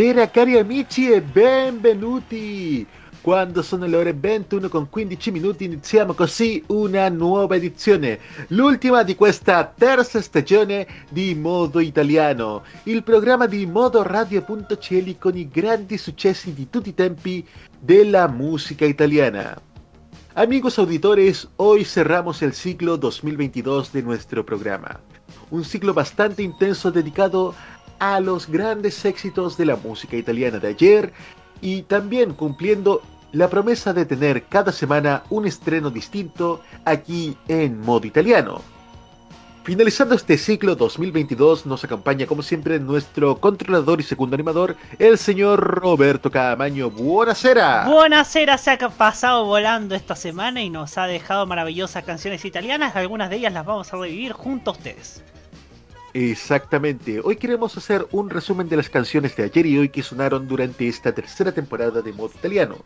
Buonasera cari amici e benvenuti! Quando sono le ore 21 con 15 minuti iniziamo così una nuova edizione, l'ultima di questa terza stagione di Modo Italiano, il programma di Modo Radio.cl con i grandi successi di tutti i tempi della musica italiana. Amigos auditores, hoy cerramos el ciclo 2022 de nuestro programa. Un ciclo bastante intenso dedicado a los grandes éxitos de la música italiana de ayer y también cumpliendo la promesa de tener cada semana un estreno distinto aquí en modo italiano. Finalizando este ciclo 2022 nos acompaña como siempre nuestro controlador y segundo animador, el señor Roberto Camaño. Buenasera. Buenasera, se ha pasado volando esta semana y nos ha dejado maravillosas canciones italianas, algunas de ellas las vamos a revivir junto a ustedes. Exactamente. Hoy queremos hacer un resumen de las canciones de ayer y hoy que sonaron durante esta tercera temporada de modo italiano.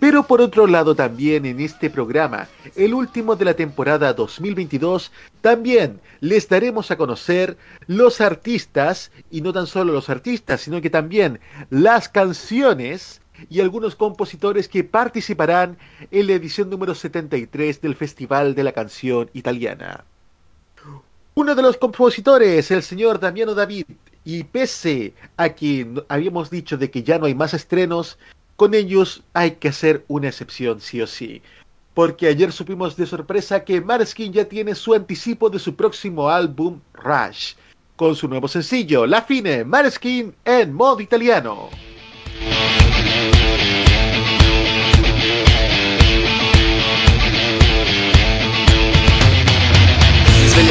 Pero por otro lado también en este programa, el último de la temporada 2022, también les daremos a conocer los artistas, y no tan solo los artistas, sino que también las canciones y algunos compositores que participarán en la edición número 73 del Festival de la Canción Italiana. Uno de los compositores, el señor Damiano David, y pese a que habíamos dicho de que ya no hay más estrenos, con ellos hay que hacer una excepción sí o sí. Porque ayer supimos de sorpresa que Marskin ya tiene su anticipo de su próximo álbum, Rush, con su nuevo sencillo, La Fine, Marskin en modo italiano.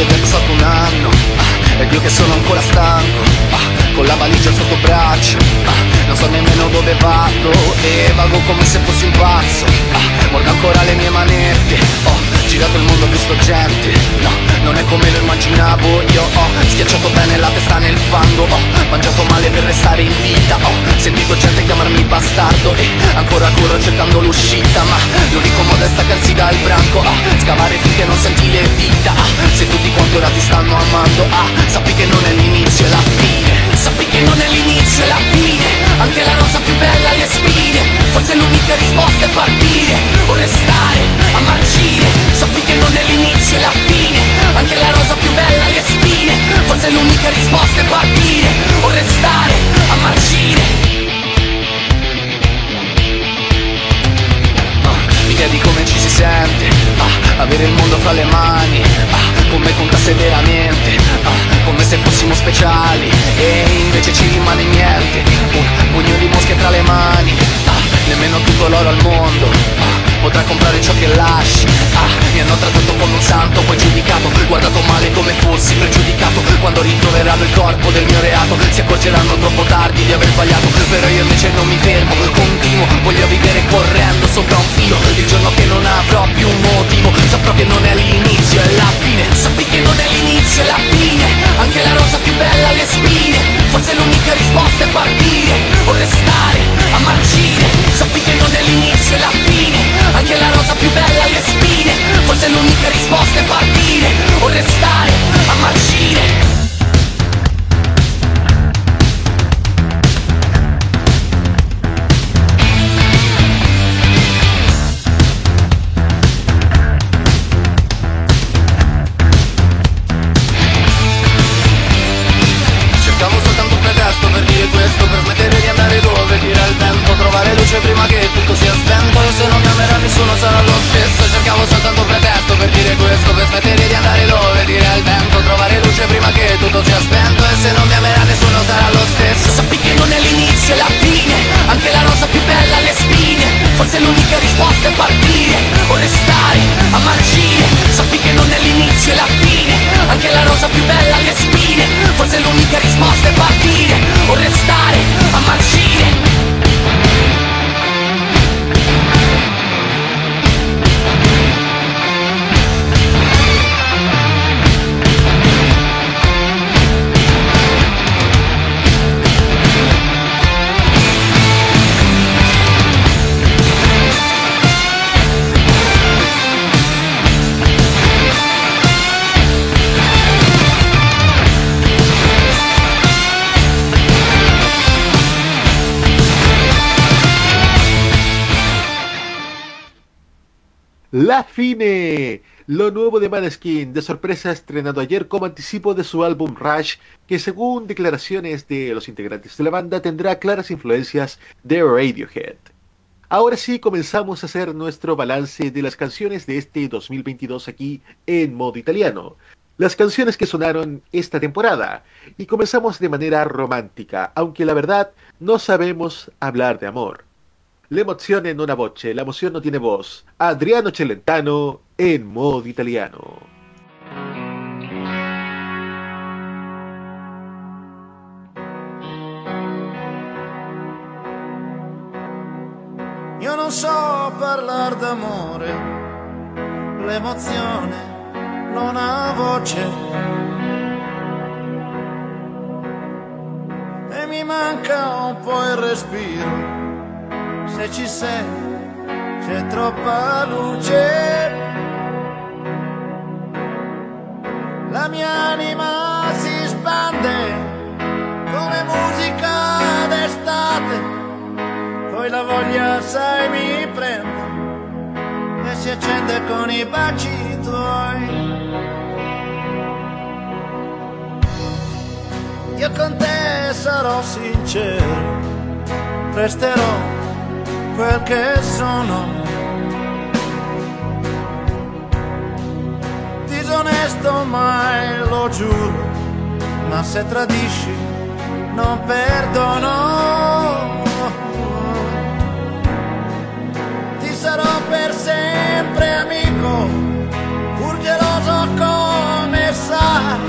Ed è passato un anno ah, Ed io che sono ancora stanco ah, Con la valigia sotto braccio ah, Non so nemmeno dove vado E vago come se fossi un pazzo. Ah, Mordo ancora le mie manette. Ho girato il mondo, visto gente. No, non è come lo immaginavo Io. Ho schiacciato bene la testa nel fango. Ho mangiato male per restare in vita. Ho sentito gente chiamarmi bastardo E ancora corro cercando l'uscita. Ma l'unico modo è staccarsi dal branco. Ah, Scavare finché non senti le vita ah, Se tutti quanti ora ti stanno amando. Ah, Sappi che non è l'inizio, è la fine. Sappi che non è l'inizio, è la fine Anche la rosa più bella le spine. Forse l'unica risposta è partire. O restare a marcire Sappi che non è l'inizio, è la fine. Anche la rosa più bella le spine. Forse l'unica risposta è partire. O restare a marcire L'idea di come ci si sente. Ah, Avere il mondo fra le mani. Ah, Come contasse veramente. Ah, Come se fossimo speciali. E invece ci rimane niente Un pugno di mosche tra le mani. Ah, Nemmeno tutto l'oro al mondo ah, Potrà comprare ciò che lasci. Ah, Mi hanno trattato come un santo Poi giudicato Guardato male come fossi pregiudicato. Quando ritroveranno il corpo del mio reato Si accorgeranno troppo tardi di aver sbagliato. Però io invece non mi fermo Continuo Voglio vivere correndo sopra un filo. Il giorno che non avrò più un motivo Saprò che non è l'inizio, è la fine. Sappi che non è l'inizio, è la fine Anche la rosa più bella le spine. Forse l'unica risposta è partire. O restare a marcire Sappi che non è l'inizio, è la fine. Anche la rosa più bella le spine. Forse l'unica risposta è partire. O restare a marcire sono lo stesso Cercavo soltanto un pretesto per dire questo Per smettere di andare dove dire al vento Trovare luce prima che tutto sia spento E se non mi amerà nessuno sarà lo stesso. Sappi che non è l'inizio e la fine Anche la rosa più bella ha le spine Forse l'unica risposta è partire O restare a marcire Sappi che non è l'inizio e la fine Anche la rosa più bella ha le spine Forse l'unica risposta è partire O restare a marcire La Fine, lo nuevo de Maneskin, de sorpresa estrenado ayer como anticipo de su álbum Rush, que según declaraciones de los integrantes de la banda tendrá claras influencias de Radiohead. Ahora sí comenzamos a hacer nuestro balance de las canciones de este 2022 aquí en modo italiano. Las canciones que sonaron esta temporada. Y comenzamos de manera romántica, aunque la verdad no sabemos hablar de amor. La emoción en una voce, la emoción no tiene voz. Adriano Celentano en modo italiano. Io non so parlare d'amore, l'emozione non ha voce. E mi manca un po' il respiro, se ci sei c'è troppa luce. La mia anima si spande come musica d'estate poi la voglia sai mi prende e si accende con i baci tuoi. Io con te sarò sincero, resterò quel che sono. Disonesto mai lo giuro, ma se tradisci non perdono. sarò per sempre amico, pur geloso come sai.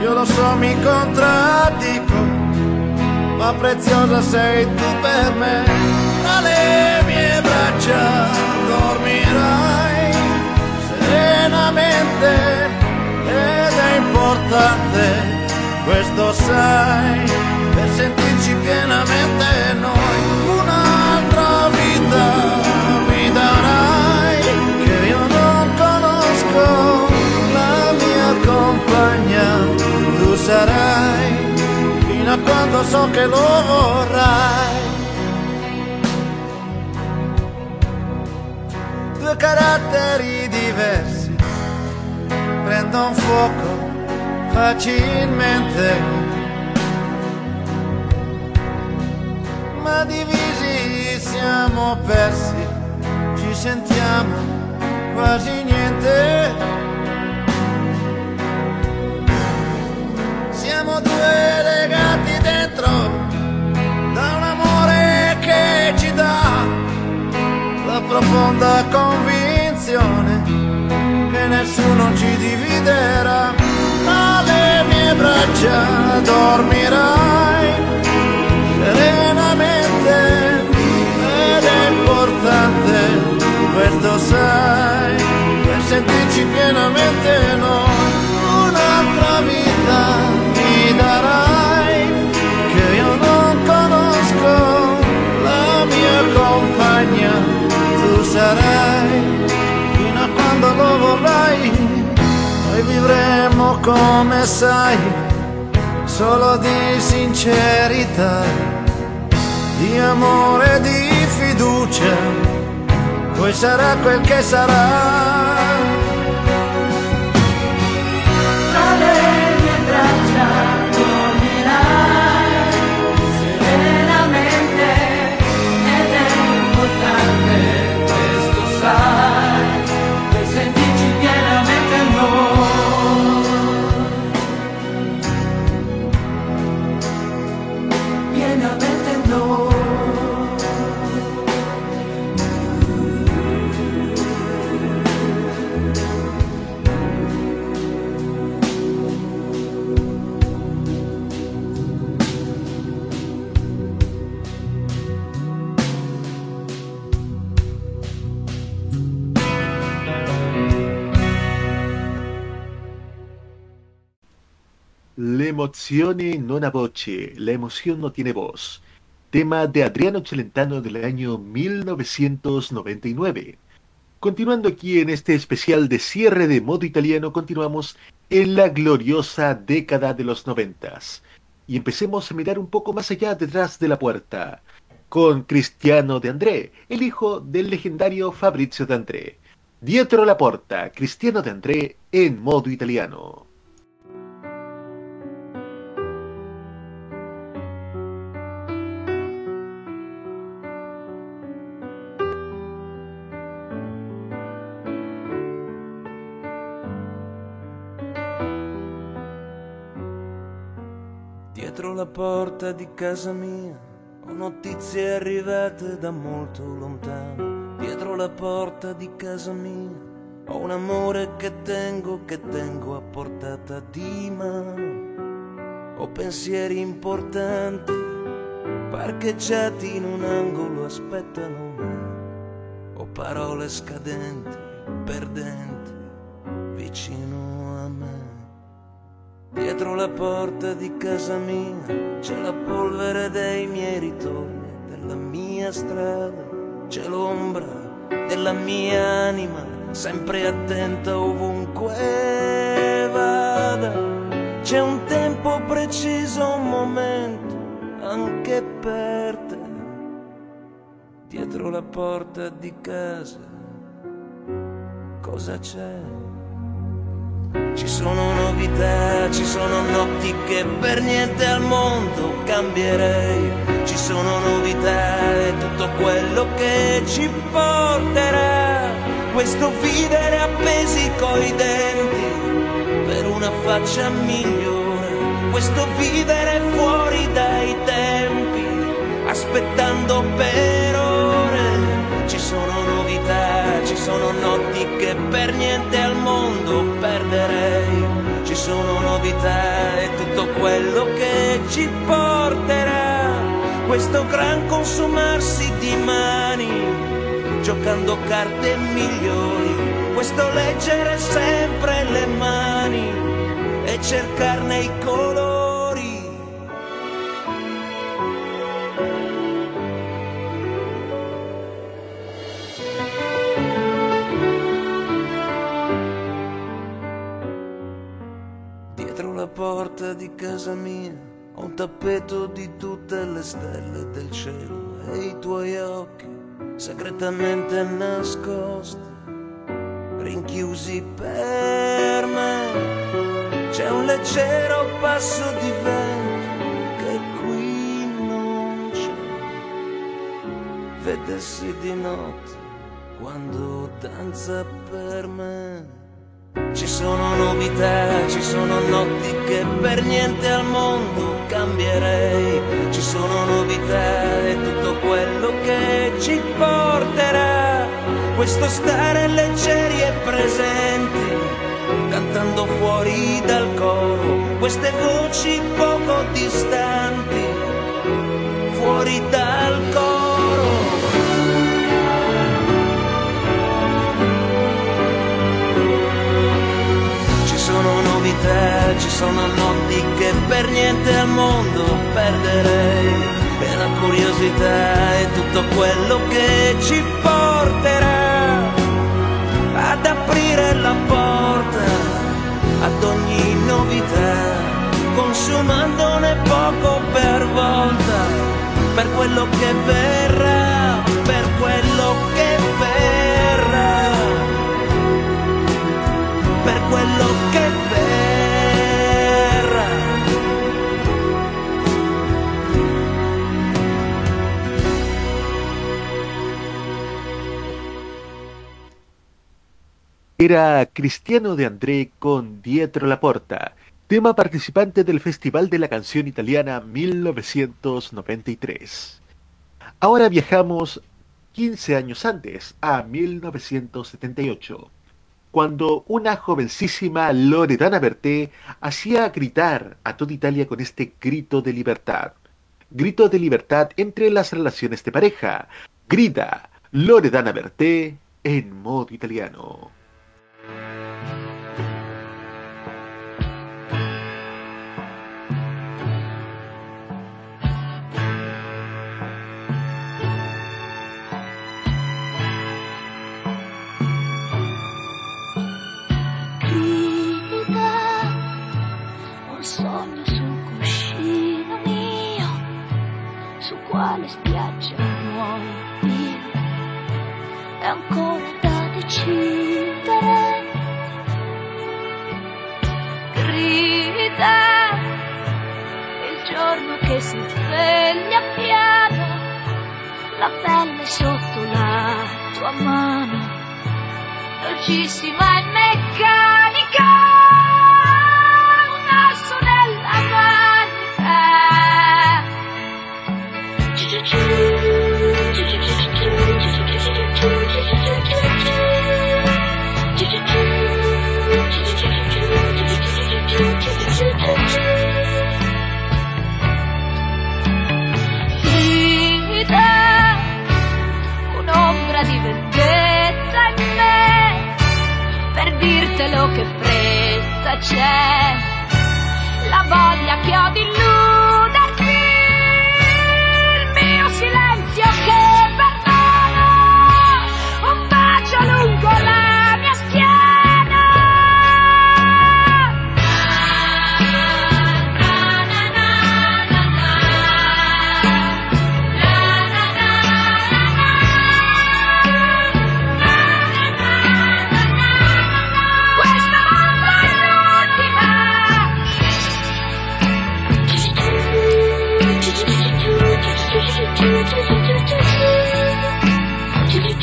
Io lo so, mi contraddico, ma preziosa sei tu per me. Le mie braccia dormirai serenamente ed è importante, questo sai, per sentirci pienamente noi un'altra vita darai che io non conosco la mia compagna tu sarai fino a quando so che lo vorrai caratteri diversi prendono fuoco facilmente ma divisi siamo persi sentiamo quasi niente. Siamo due legati dentro profonda convinzione che nessuno ci dividerà. Alle mie braccia dormirai serenamente ed è importante questo sai, per sentirci pienamente noi, come sai, solo di sincerità, di amore, di fiducia poi sarà quel che sarà. L'emozione non ha voce, la emoción no tiene voz. Tema de Adriano Celentano del año 1999. Continuando aquí en este especial de cierre de modo italiano, continuamos en la gloriosa década de los noventas. Y empecemos a mirar un poco más allá detrás de la puerta, con Cristiano de André, el hijo del legendario Fabrizio de André. Dietro la Porta, Cristiano de André en modo italiano. Porta di casa mia ho notizie arrivate da molto lontano. Dietro la porta di casa mia ho un amore che tengo, che tengo a portata di mano. Ho pensieri importanti parcheggiati in un angolo aspettano me. Ho parole scadenti, perdenti, vicino a me. Dietro la porta di casa mia c'è la polvere dei miei ritorni, della mia strada, c'è l'ombra della mia anima, sempre attenta ovunque vada. C'è un tempo preciso, un momento anche per te. Dietro la porta di casa, cosa c'è? Ci sono novità, ci sono notti che per niente al mondo cambierei. Ci sono novità e tutto quello che ci porterà. Questo vivere appesi coi denti per una faccia migliore. Questo vivere fuori dai tempi, aspettando per ore. Ci sono ci sono notti che per niente al mondo perderei. Ci sono novità e tutto quello che ci porterà. Questo gran consumarsi di mani, giocando carte migliori. Questo leggere sempre le mani e cercarne i colori. Porta di casa mia ho un tappeto di tutte le stelle del cielo e i tuoi occhi segretamente nascosti, rinchiusi per me. C'è un leggero passo di vento che qui non c'è. Vedessi di notte quando danza per me. Ci sono novità, ci sono notti che per niente al mondo cambierei. Ci sono novità e tutto quello che ci porterà. Questo stare leggeri e presenti, cantando fuori dal coro. Queste voci poco distanti, fuori dal novità, ci sono notti che per niente al mondo perderei. E la curiosità è tutto quello che ci porterà ad aprire la porta ad ogni novità, consumandone poco per volta, per quello che verrà, per quello che verrà Era Cristiano de André con Dietro la Porta, tema participante del Festival de la Canción Italiana 1993. Ahora viajamos 15 años antes, a 1978, cuando una jovencísima Loredana Berté hacía gritar a toda Italia con este grito de libertad. Grito de libertad entre las relaciones de pareja. Grita Loredana Berté en modo italiano. Quale spiaggia muoio io è ancora da uccidere. Grida il giorno che si sveglia piano, la pelle sotto la tua mano, dolcissima e meccanica. Vendetta in me. Per dirtelo che fretta c'è. La voglia che ho di illuderti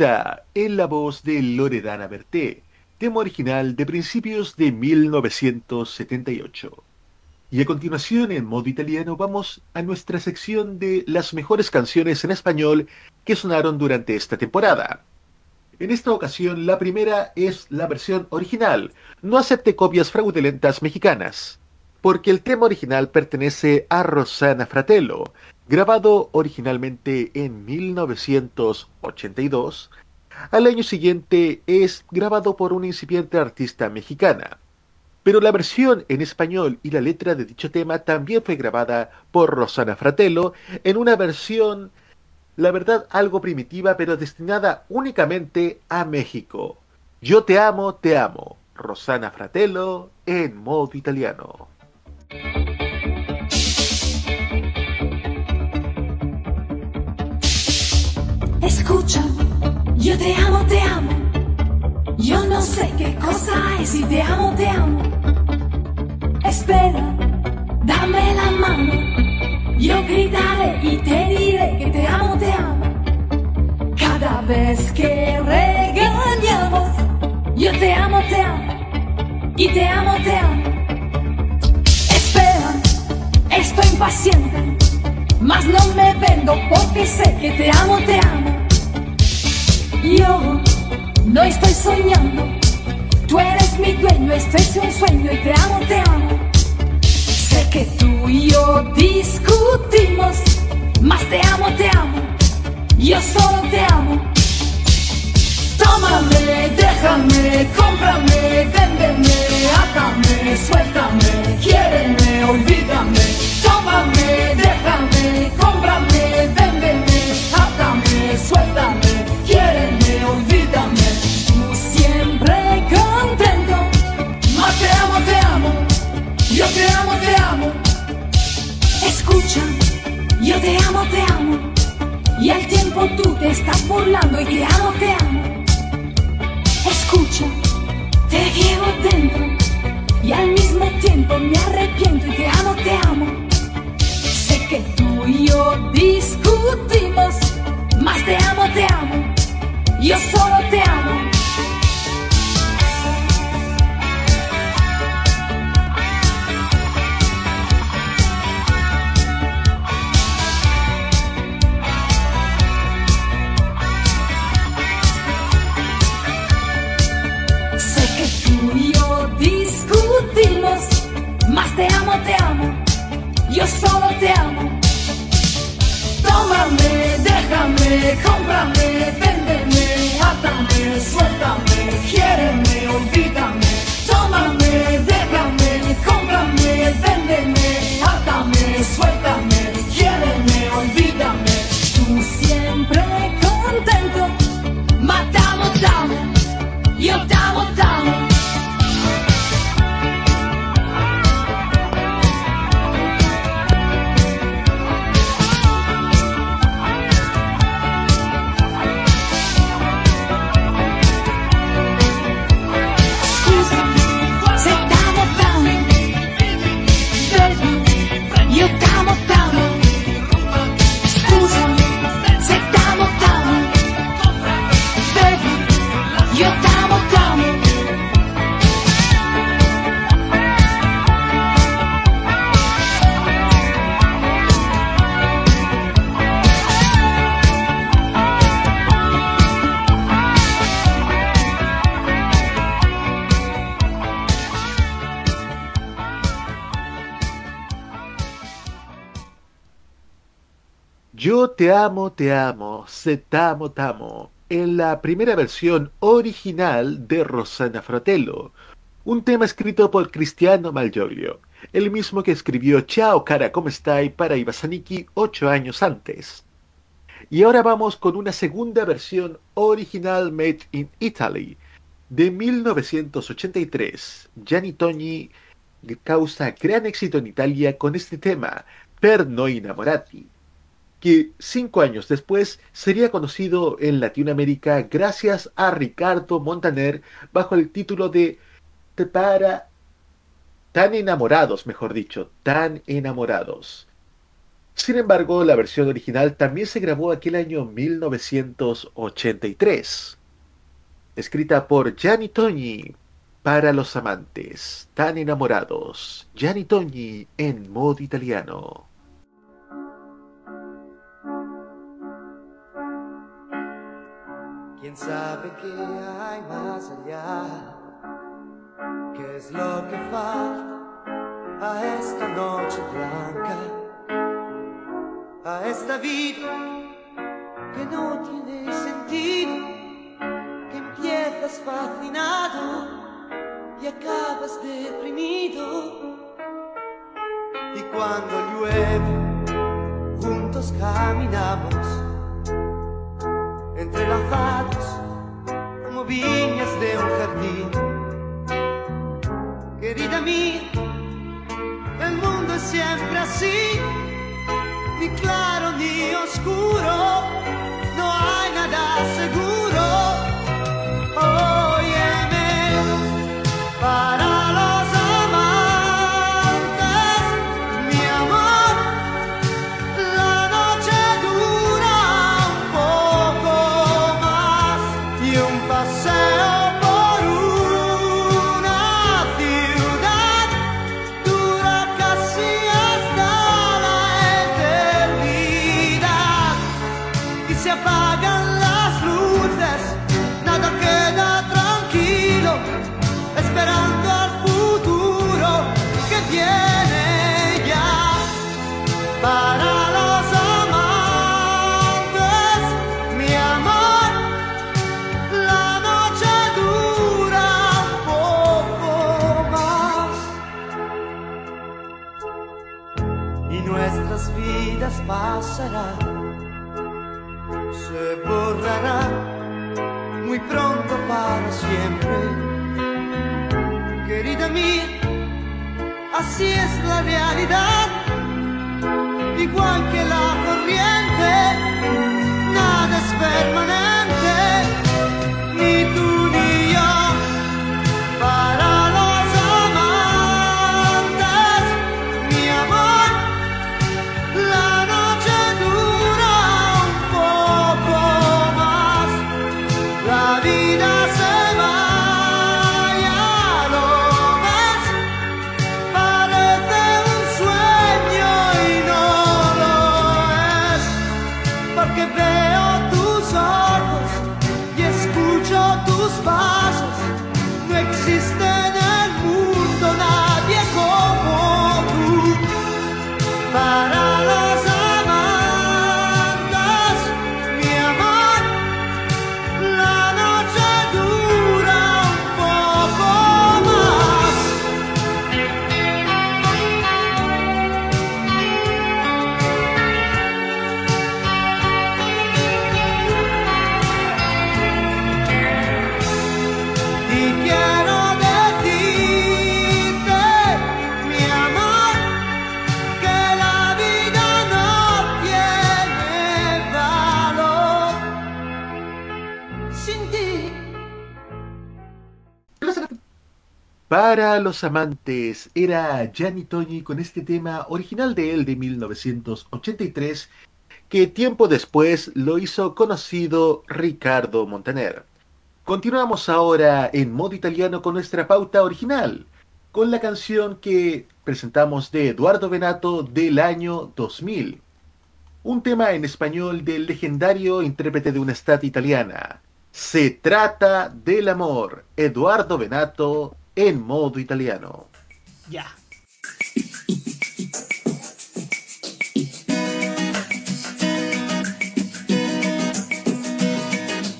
En la voz de Loredana Berté, tema original de principios de 1978. Y a continuación, en modo italiano, vamos a nuestra sección de las mejores canciones en español que sonaron durante esta temporada. En esta ocasión, la primera es la versión original. No acepte copias fraudulentas mexicanas, porque el tema original pertenece a Rosana Fratello, grabado originalmente en 1982. Al año siguiente es grabado por una incipiente artista mexicana. Pero la versión en español y la letra de dicho tema también fue grabada por Rosana Fratello en una versión, la verdad, algo primitiva, pero destinada únicamente a México. Yo te amo, te amo. Rosana Fratello en modo italiano. Escucha, yo te amo, te amo. Yo no sé qué cosa es y te amo, te amo. Espera, dame la mano. Yo gritaré y te diré que te amo, te amo. Cada vez que regañamos, yo te amo, te amo. Y te amo, te amo. Espera, estoy impaciente. Mas no me vendo porque sé que te amo, te amo. Yo no estoy soñando, Tú eres mi dueño, esto es un sueño y te amo, te amo. Sé que tú y yo discutimos, más te amo, te amo. Yo solo te amo. Tómame, déjame, cómprame, véndeme, átame, suéltame, quiéreme, olvídame. Tómame, déjame, cómprame, véndeme, átame, suéltame, quiéreme, olvídame. Tú siempre contento, más te amo, te amo. Yo te amo, te amo. Escucha, yo te amo, te amo. Y al tiempo tú te estás burlando y te amo, te amo. Escucha, te llevo dentro. Y al mismo tiempo me arrepiento y te amo, te amo. Sé que tú y yo discutimos. Más te amo, te amo. Yo solo te amo. Te amo, te amo, yo solo te amo. Tómame, déjame, cómprame, véndeme, átame, suéltame, quiéreme, olvídame. Tómame, déjame, cómprame, véndeme, átame, suéltame, quiéreme, olvídame. Tú siempre contento, matamos, damos. Yo te te amo, te amo, se t'amo, t'amo, en la primera versión original de Rosanna Fratello, un tema escrito por Cristiano Malgioglio, el mismo que escribió Ciao cara, ¿cómo estáis? para Ibasaniki ocho años antes. Y ahora vamos con una segunda versión original made in Italy de 1983. Gianni Togni causa gran éxito en Italia con este tema, Per noi innamorati que cinco años después sería conocido en Latinoamérica gracias a Ricardo Montaner bajo el título de para tan enamorados, mejor dicho, tan enamorados. Sin embargo, la versión original también se grabó aquel año 1983, escrita por Gianni Togni para los amantes tan enamorados. Gianni Togni en modo italiano. Sabe qué hay más allá? ¿Qué es lo que falta a esta noche blanca? A esta vida que no tiene sentido, que empiezas fascinado y acabas deprimido. Y cuando llueve, juntos caminamos entrelazados como viñas de un jardín. Querida mía, el mundo es siempre así, ni claro ni oscuro, no hay nada seguro. Así es la realidad, Para los amantes era Gianni Togni con este tema original de él de 1983 que tiempo después lo hizo conocido Ricardo Montaner. Continuamos ahora en modo italiano con nuestra pauta original, con la canción que presentamos de Eduardo Benato del año 2000. Un tema en español del legendario intérprete de una estat italiana. Se trata del amor, Eduardo Benato en modo italiano. Ya.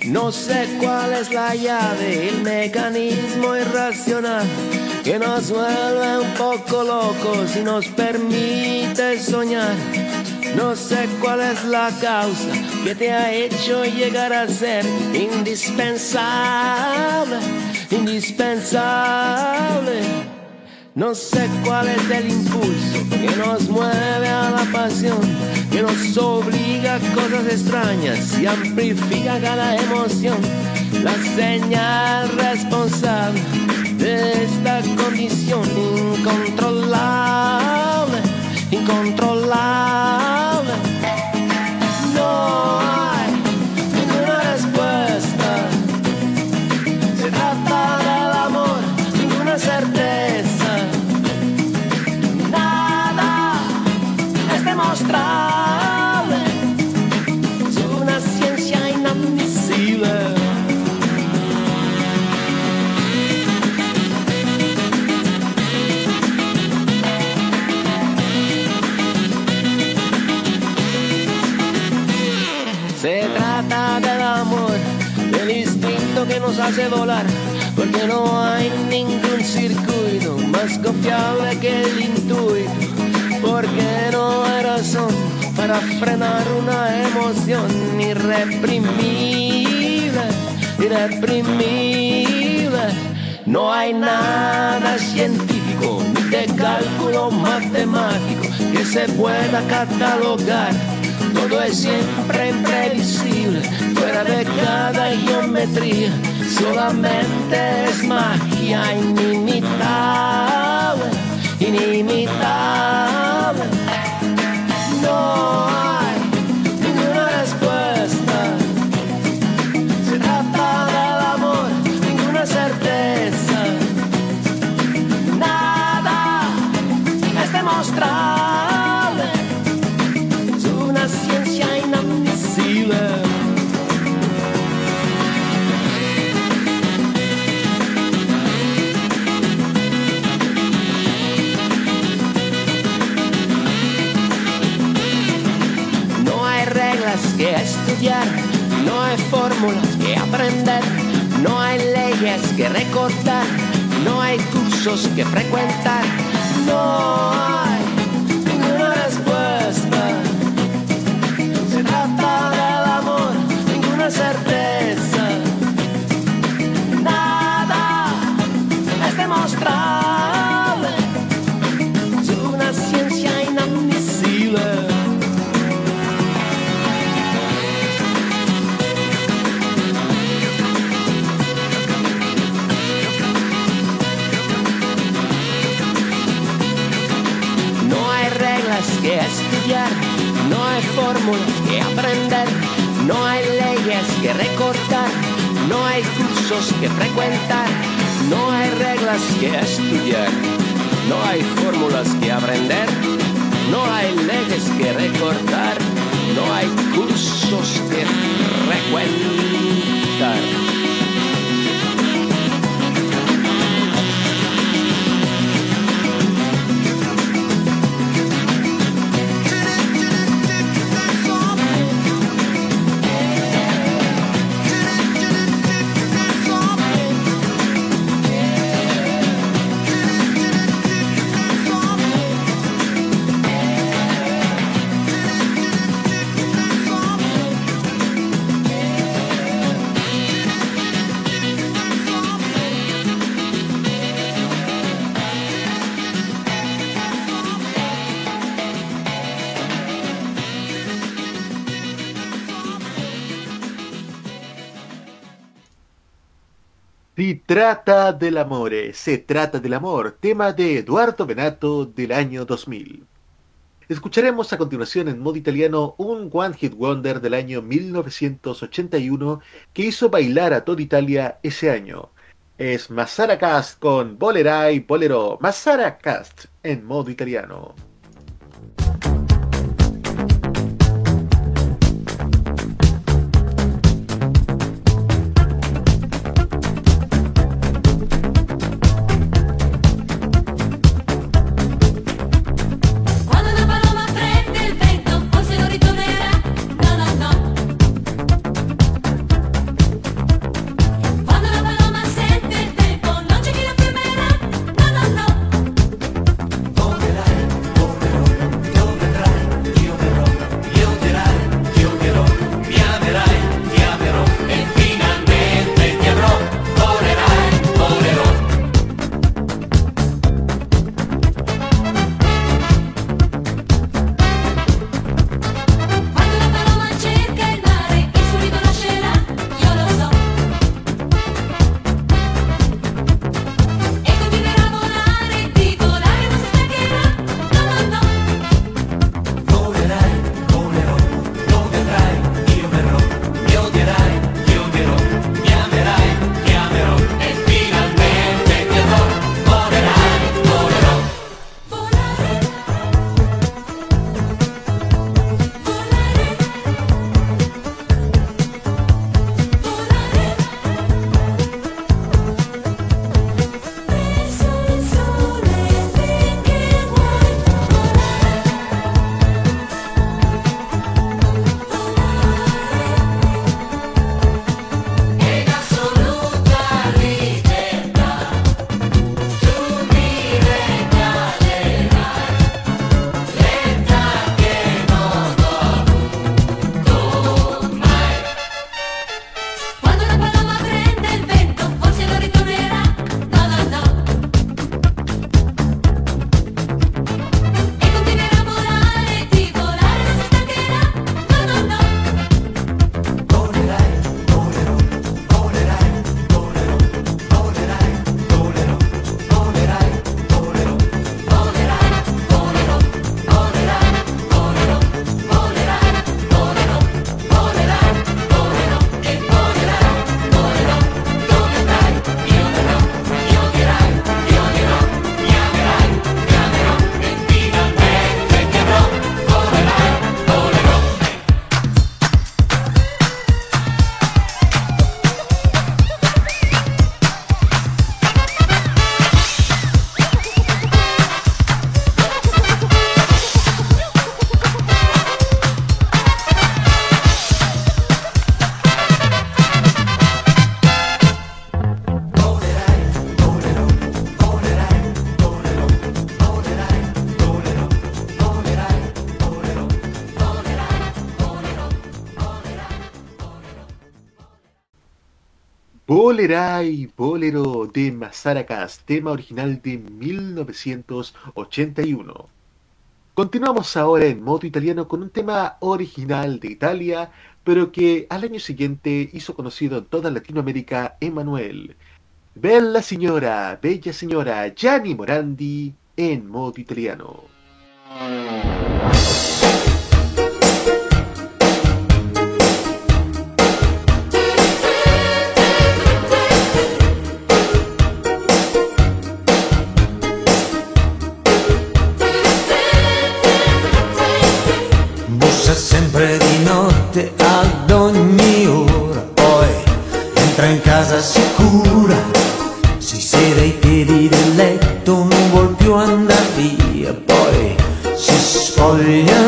No sé cuál es la llave, el mecanismo irracional que nos vuelve un poco locos y nos permite soñar. No sé cuál es la causa que te ha hecho llegar a ser indispensable, indispensable. No sé cuál es el impulso que nos mueve a la pasión, que nos obliga a cosas extrañas y amplifica cada emoción. La señal responsable de esta condición incontrolable, incontrolable. Porque no hay ningún circuito más confiable que el intuito, porque no hay razón para frenar una emoción irreprimible, irreprimible. No hay nada científico ni de cálculo matemático que se pueda catalogar. Todo es siempre imprevisible, fuera de cada geometría. Solamente es magia inimitable, inimitable. No no hay fórmulas que aprender, no hay leyes que recordar, no hay cursos que frecuentar, no hay no hay cursos que frecuentar, no hay reglas que estudiar, no hay fórmulas que aprender, no hay leyes que recortar, no hay cursos que frecuentar. Trata del amor, eh, se trata del amor, tema de Eduardo Benato del año 2000. Escucharemos a continuación en modo italiano un One Hit Wonder del año 1981 que hizo bailar a toda Italia ese año. Es Massara Cast con Bolerai Bolero. Massara Cast en modo italiano. Bolerai Bolero de Masaracas, tema original de 1981. Continuamos ahora en modo italiano con un tema original de Italia, pero que al año siguiente hizo conocido en toda Latinoamérica Emanuel. Bella signora, bella señora Gianni Morandi en modo italiano. casa sicura. Si siede ai piedi del letto, non vuol più andare via. Poi si spoglia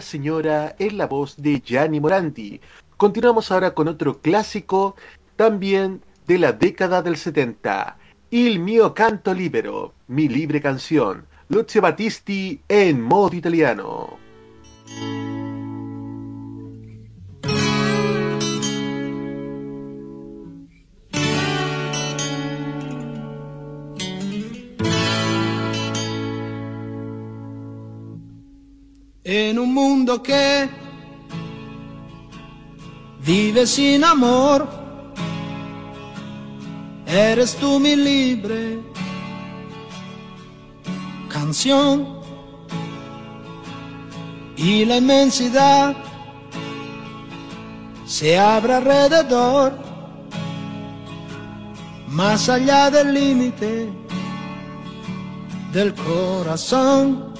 Señora en la voz de Gianni Moranti. Continuamos ahora con otro clásico también de la década del 70. Il mio canto libero, mi libre canción. Lucio Battisti en modo italiano. sin amor. Eres tú mi libre canción y la inmensidad se abre alrededor, más allá del límite del corazón.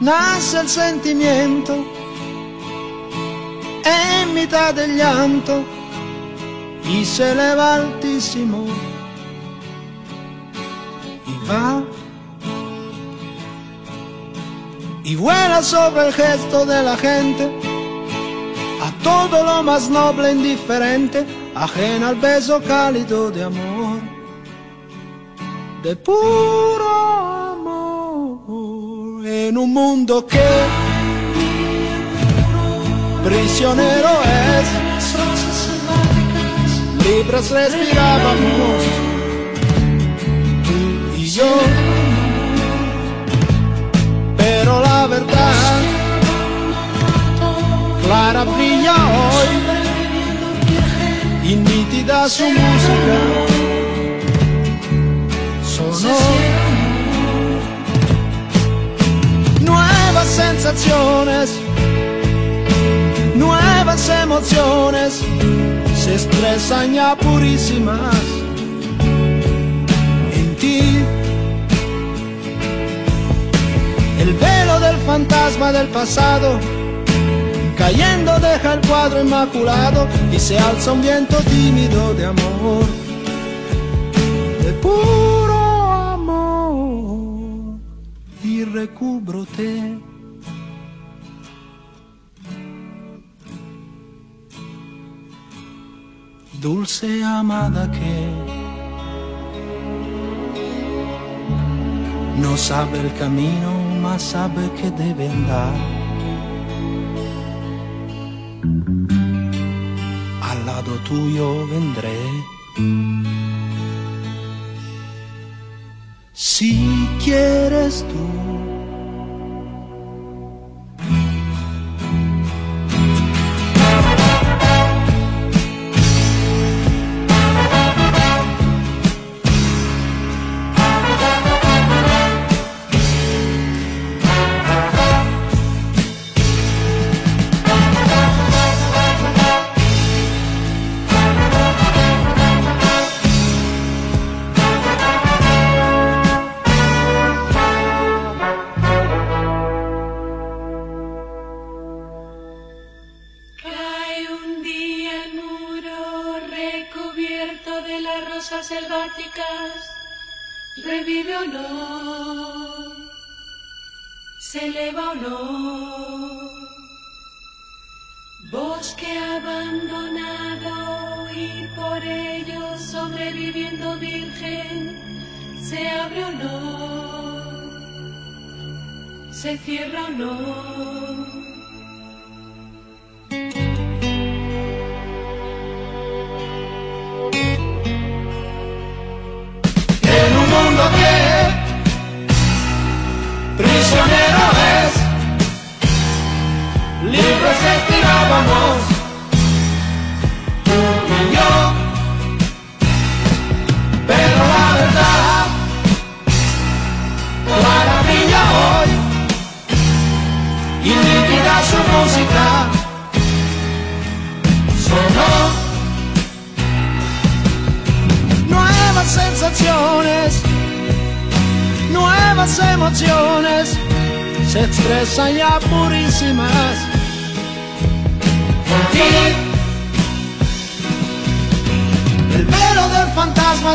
Nace el sentimiento e in metà del llanto disse altissimo e va e vuela sopra il gesto della gente a tutto lo más noble e indiferente ajena al beso cálido di amor de puro amor in un mundo que prisionero es. Libres respirábamos, tú y yo. Pero la verdad, clara brilla hoy, y nítida su música. Sonó nuevas sensaciones nuevas emociones, se expresan ya purísimas en ti. El velo del fantasma del pasado cayendo deja el cuadro inmaculado y se alza un viento tímido de amor, de puro amor y recúbrote. Dulce amada que no sabe el camino, mas sabe que debe andar. Al lado tuyo vendré. Si quieres tú. No. Bosque abandonado y por ello sobreviviendo virgen, se abre o no, se cierra o estirábamos, tú y yo. Pero la verdad, clara brilla hoy, y nítida su música, sonó. nuevas sensaciones, nuevas emociones, se expresan ya purísimas.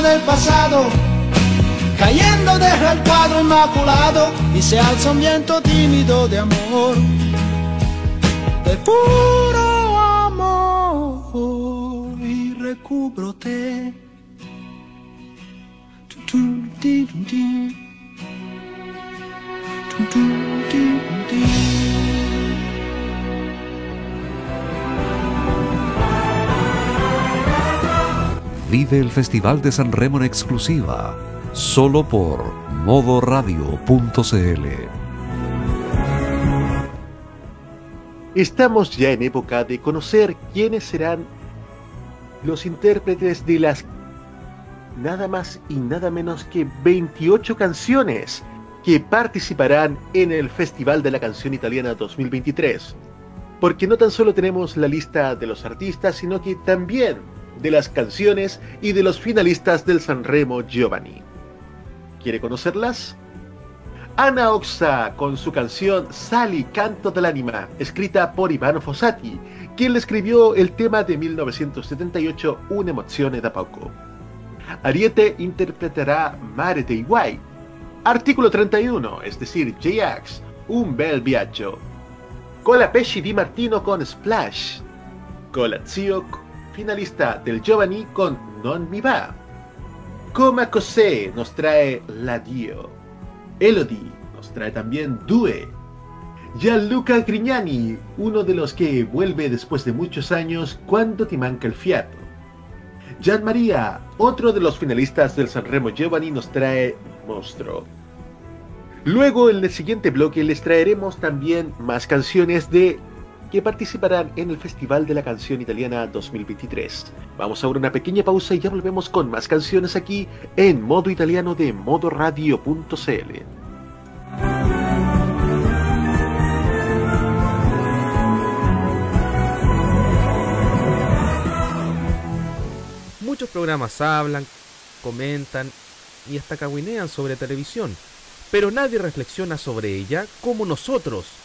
Del pasado, cayendo deja el cuadro inmaculado y se alza un viento tímido de amor, de puro amor y recúbrote. Vive el Festival de San Remo en exclusiva, solo por modoradio.cl. Estamos ya en época de conocer quiénes serán los intérpretes de las nada más y nada menos que 28 canciones que participarán en el Festival de la Canción Italiana 2023. Porque no tan solo tenemos la lista de los artistas, sino que también de las canciones y de los finalistas del Sanremo Giovanni. ¿Quiere conocerlas? Ana Oxa con su canción Sali, Canto del Ánima, escrita por Ivano Fossati, quien le escribió el tema de 1978 Un'emozione da poco. Ariete interpretará Mare dei Guai. Artículo 31, es decir, J-Ax, Un bel viaggio. Colapesci Di Martino con Splash. Colazio, finalista del Giovanni con Non mi va. Coma Cosé nos trae L'Addio. Elodie nos trae también Due. Gianluca Grignani, uno de los que vuelve después de muchos años cuando te manca el fiato. Gian María, otro de los finalistas del Sanremo Giovanni, nos trae Monstruo. Luego en el siguiente bloque les traeremos también más canciones de que participarán en el Festival de la Canción Italiana 2023. Vamos ahora a una pequeña pausa y ya volvemos con más canciones aquí en modo italiano de modoradio.cl. Muchos programas hablan, comentan y hasta caguinean sobre televisión, pero nadie reflexiona sobre ella como nosotros.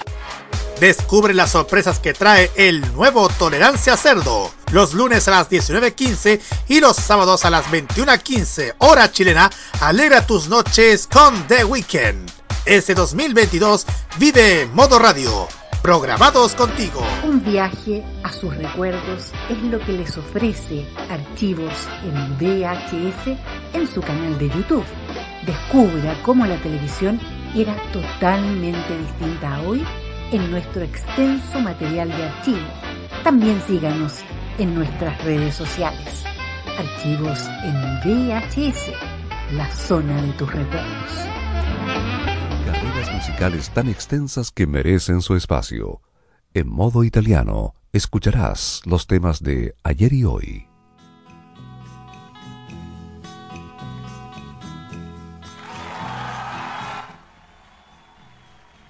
Descubre las sorpresas que trae el nuevo Tolerancia Cerdo. Los lunes a las 19.15 y los sábados a las 21.15 hora chilena. Alegra tus noches con The Weekend. Ese 2022 vive modo radio. Programados contigo. Un viaje a sus recuerdos es lo que les ofrece Archivos en VHS en su canal de YouTube. Descubra cómo la televisión era totalmente distinta a hoy en nuestro extenso material de archivo. También síganos en nuestras redes sociales. Archivos en VHS, la zona de tus recuerdos. Carreras musicales tan extensas que merecen su espacio. En modo italiano, escucharás los temas de ayer y hoy.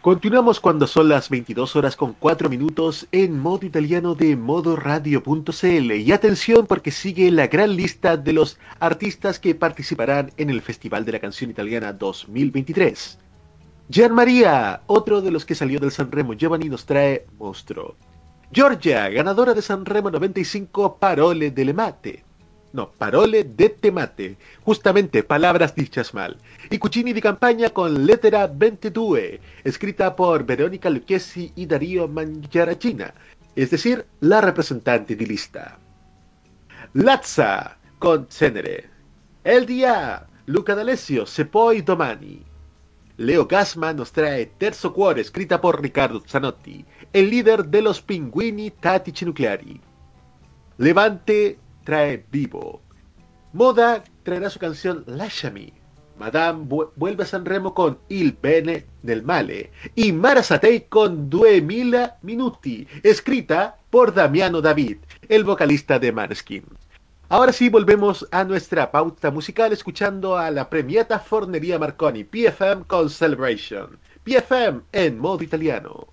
Continuamos cuando son las 22 horas con 4 minutos en modo italiano de modoradio.cl y atención porque sigue la gran lista de los artistas que participarán en el Festival de la Canción Italiana 2023. Gian María, otro de los que salió del Sanremo Giovanni nos trae Monstruo. Georgia, ganadora de Sanremo 95 Parole delle Mate. No, Parole de Temate. Justamente, palabras dichas mal. Y Cucini de campaña con Lettera 22, escrita por Verónica Lucchesi y Darío Mangiaracina, es decir, la representante de lista. Lazza con Cenere. El Día, Luca D'Alessio, Se poi domani. Leo Gasman nos trae Terzo Cuore, escrita por Ricardo Zanotti, el líder de los Pinguini Tattici Nucleari. Levante trae Vivo. Moda traerá su canción Lasciami. Madame vu- vuelve a Sanremo con Il Bene del Male. Y Mara Satei con Duemila Minuti, escrita por Damiano David, el vocalista de Maneskin. Ahora sí volvemos a nuestra pauta musical escuchando a la premiata Fornería Marconi, PFM con Celebration. PFM en modo italiano.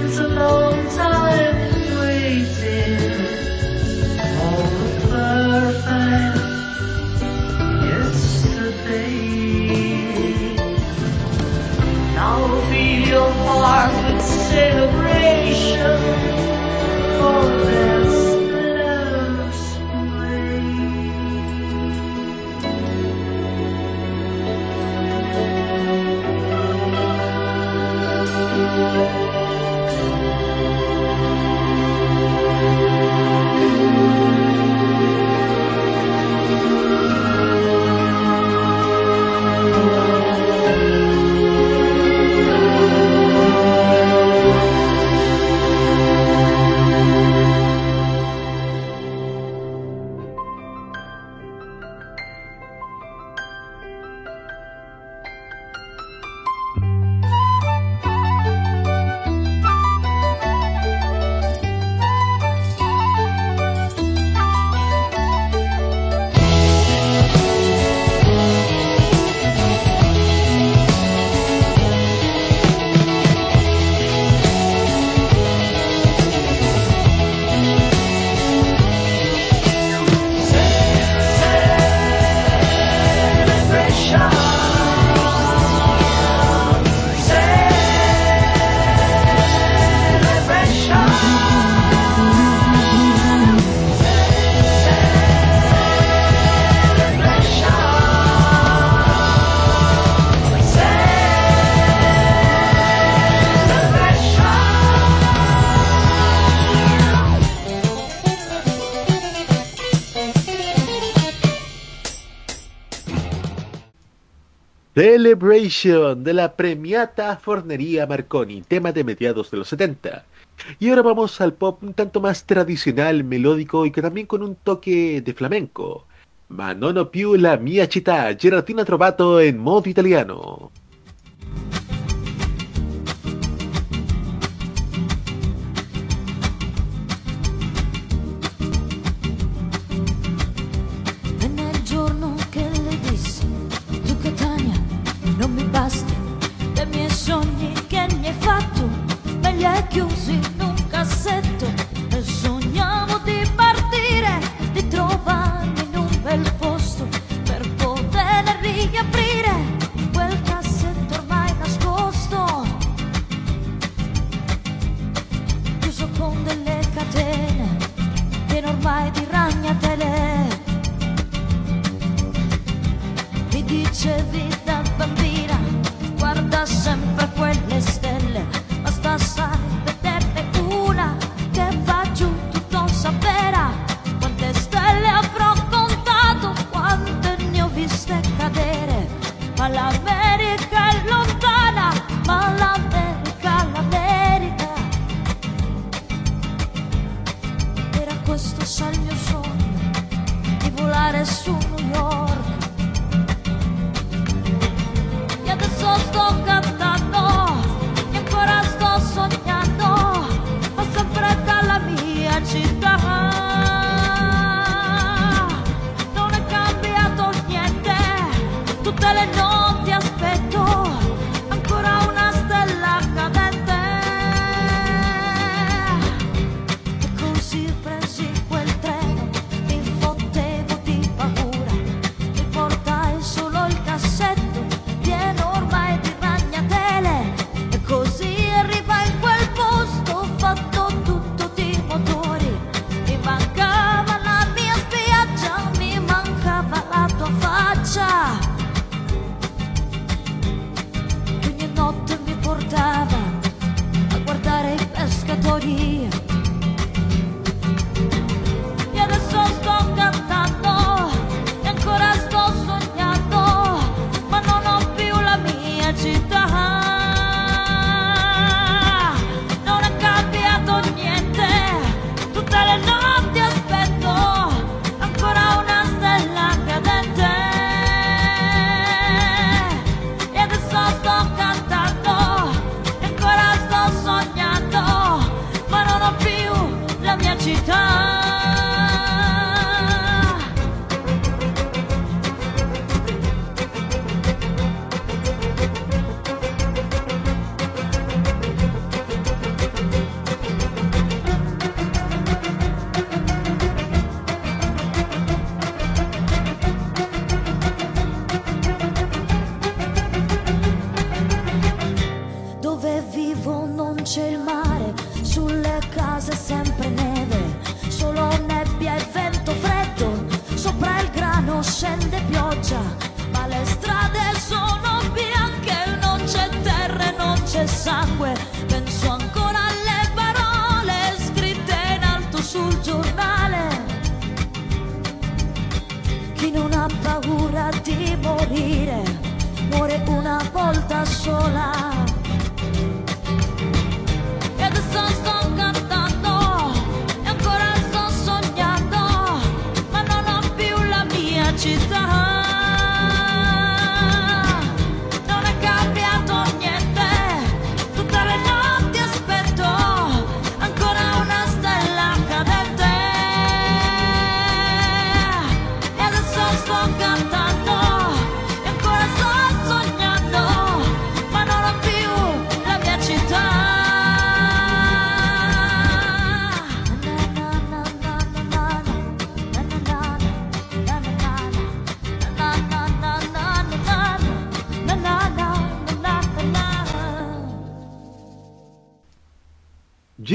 hands Celebration de la premiata Fornería Marconi, tema de mediados de los 70. Y ahora vamos al pop un tanto más tradicional, melódico y que también con un toque de flamenco. Manono più la mia città, Gerardina Trovato en modo italiano. Me li hai chiusi in un cassetto e sognavo di partire, di trovarmi in un bel posto per poter riaprire quel cassetto ormai nascosto, chiuso con delle catene, pieno ormai di ragnatele. Mi dicevi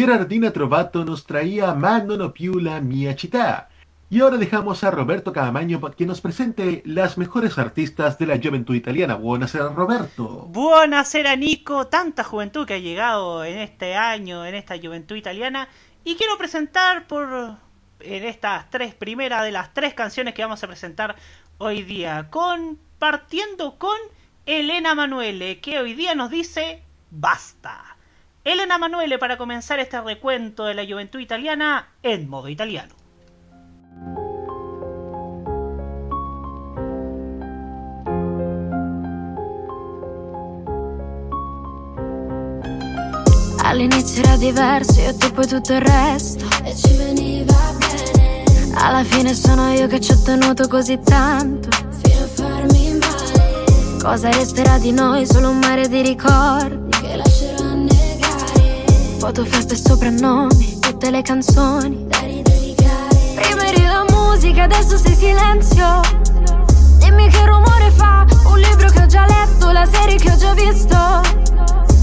Gerardina Trovato nos traía Ma non ho più la mia città. Y ahora dejamos a Roberto Caamaño para que nos presente las mejores artistas de la juventud italiana. Buonasera Roberto. Buonasera Nico, tanta juventud que ha llegado en este año, en esta juventud italiana. Y quiero presentar por en estas tres primeras de las tres canciones que vamos a presentar hoy día. Con partiendo con Elena Manuele, que hoy día nos dice basta. Elena Manuele para comenzar este recuento de la juventud italiana en modo italiano. All'inizio era diverso, io tu poi tutto il resto. E ci veniva bene. Alla fine sono io che ci ho tenuto così tanto. Fino a farmi male. Cosa resterà di noi? Solo un mare di ricordi. Foto, feste e soprannomi, tutte le canzoni. Da ridedicare. Prima eri la musica, adesso sei silenzio. Dimmi che rumore fa un libro che ho già letto, la serie che ho già visto.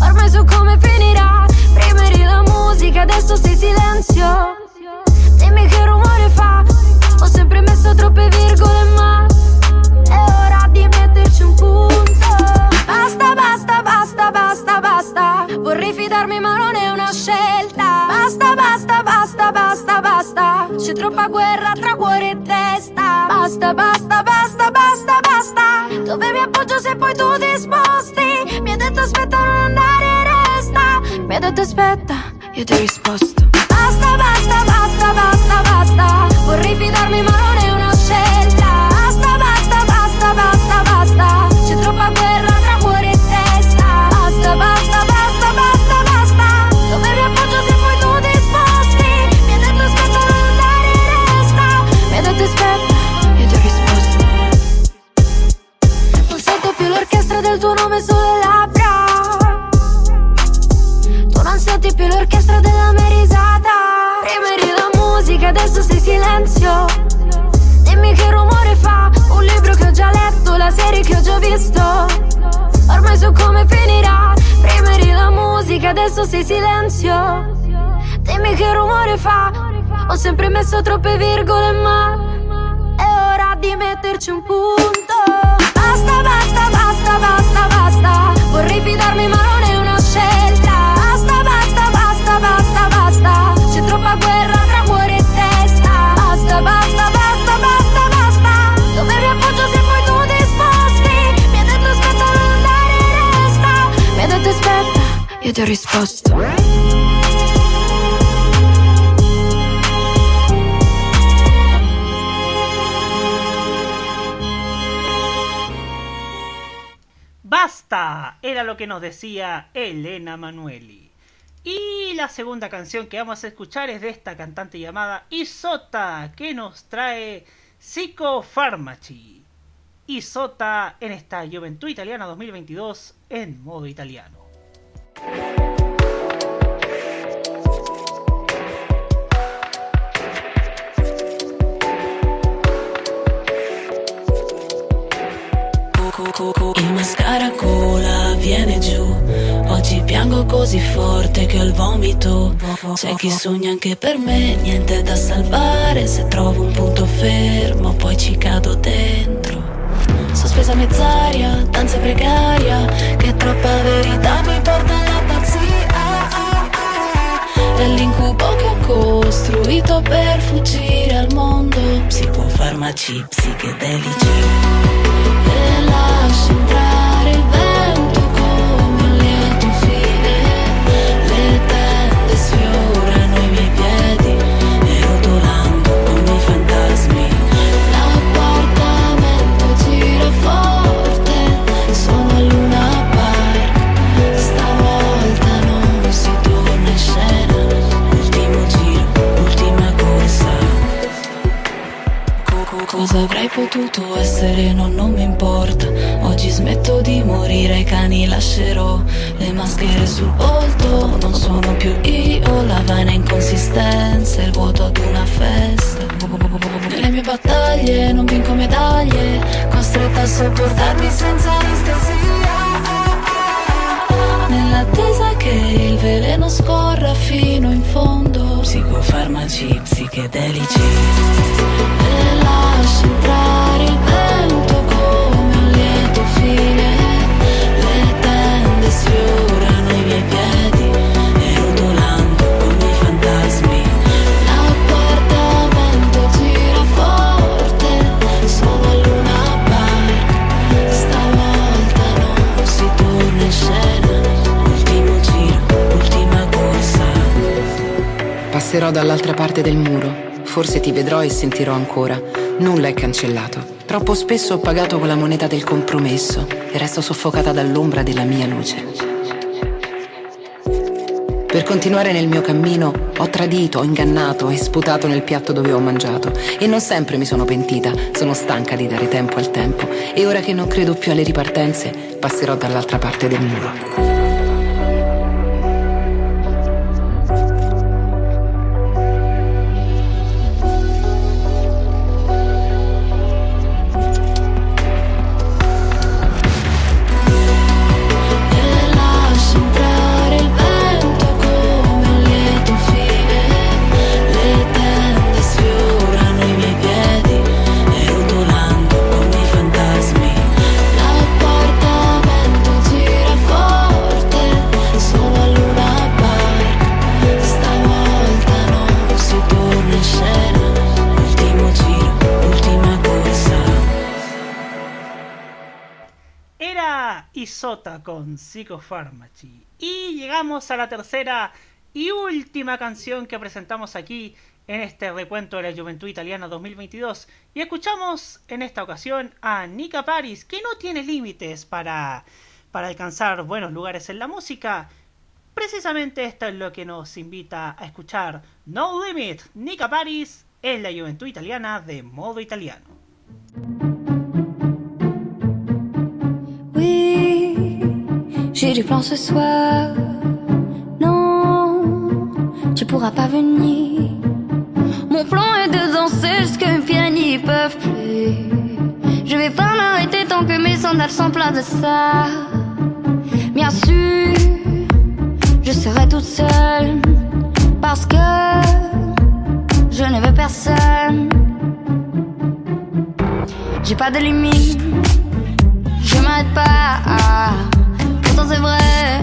Ormai so come finirà. Prima eri la musica, adesso sei silenzio. Dimmi che rumore fa. Ho sempre messo troppe virgole, ma Vorrei fidarmi, ma non è una scelta. Basta, basta, basta, basta, basta. C'è troppa guerra tra cuore e testa. Basta, basta, basta, basta, basta. Dove mi appoggio se poi tu ti sposti? Mi hai detto aspetta, non andare, resta. Mi hai detto aspetta, io ti ho risposto. Basta, basta, basta, basta. Già visto. Ormai so come finirà. Prima eri la musica, adesso sei silenzio. Dimmi che rumore fa. Ho sempre messo troppe virgole, ma è ora di metterci un punto. Basta, basta, basta, basta, basta. Vorrei fidarmi, ma non ¡Basta! Era lo que nos decía Elena Manueli. Y la segunda canción que vamos a escuchar es de esta cantante llamada Isota, que nos trae Psicofarmaci. Isota en esta Juventud Italiana 2022 en modo italiano. Il mascaracola viene giù. Oggi piango così forte che ho il vomito. C'è chi sogna anche per me, niente da salvare. Se trovo un punto fermo, poi ci cado dentro. Sospesa mezz'aria, danza precaria, che troppa verità mi porta. È l'incubo che ho costruito per fuggire al mondo. Psicofarmaci, psichedelici. E lascio psichedelici dall'altra parte del muro. Forse ti vedrò e sentirò ancora. Nulla è cancellato. Troppo spesso ho pagato con la moneta del compromesso e resto soffocata dall'ombra della mia luce. Per continuare nel mio cammino ho tradito, ho ingannato e sputato nel piatto dove ho mangiato e non sempre mi sono pentita, sono stanca di dare tempo al tempo e ora che non credo più alle ripartenze passerò dall'altra parte del muro. Con. Y llegamos a la tercera y última canción que presentamos aquí en este recuento de la Juventud Italiana 2022. Y escuchamos en esta ocasión a Nika Paris, que no tiene límites para, para alcanzar buenos lugares en la música. Precisamente esto es lo que nos invita a escuchar No Limit, Nika Paris en la Juventud Italiana de modo italiano. J'y repense ce soir? Non, tu pourras pas venir. Mon plan est de danser jusque mes pieds n'y peuvent plus. Je vais pas m'arrêter tant que mes sandales sont pleines de ça. Bien sûr, je serai toute seule parce que je ne veux personne. J'ai pas de limite je m'arrête pas. C'est vrai,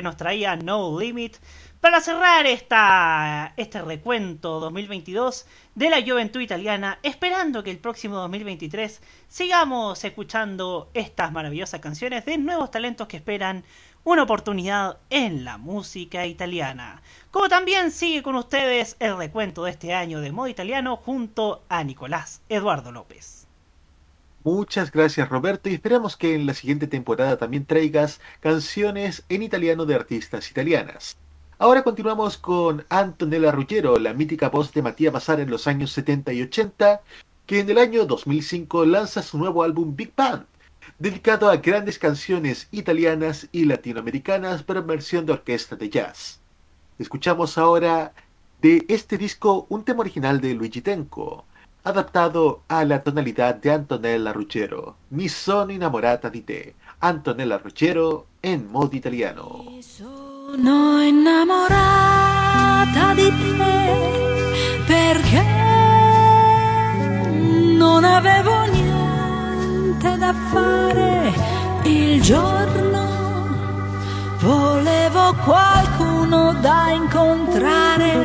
que nos traía No Limit para cerrar esta, este recuento 2022 de la juventud italiana, esperando que el próximo 2023 sigamos escuchando estas maravillosas canciones de nuevos talentos que esperan una oportunidad en la música italiana. Como también sigue con ustedes el recuento de este año de modo italiano junto a Nicolás Eduardo López. Muchas gracias Roberto y esperamos que en la siguiente temporada también traigas canciones en italiano de artistas italianas. Ahora continuamos con Antonella Ruggiero, la mítica voz de Matías Bazar en los años 70 y 80, que en el año 2005 lanza su nuevo álbum Big Band, dedicado a grandes canciones italianas y latinoamericanas en versión de orquesta de jazz. Escuchamos ahora de este disco un tema original de Luigi Tenco, adaptado a la tonalidad de Antonella Ruggiero, Mi sono innamorata di te, Antonella Ruggiero en modo italiano. Sono innamorata di te perché non avevo niente da fare il giorno. Volevo qualcuno da incontrare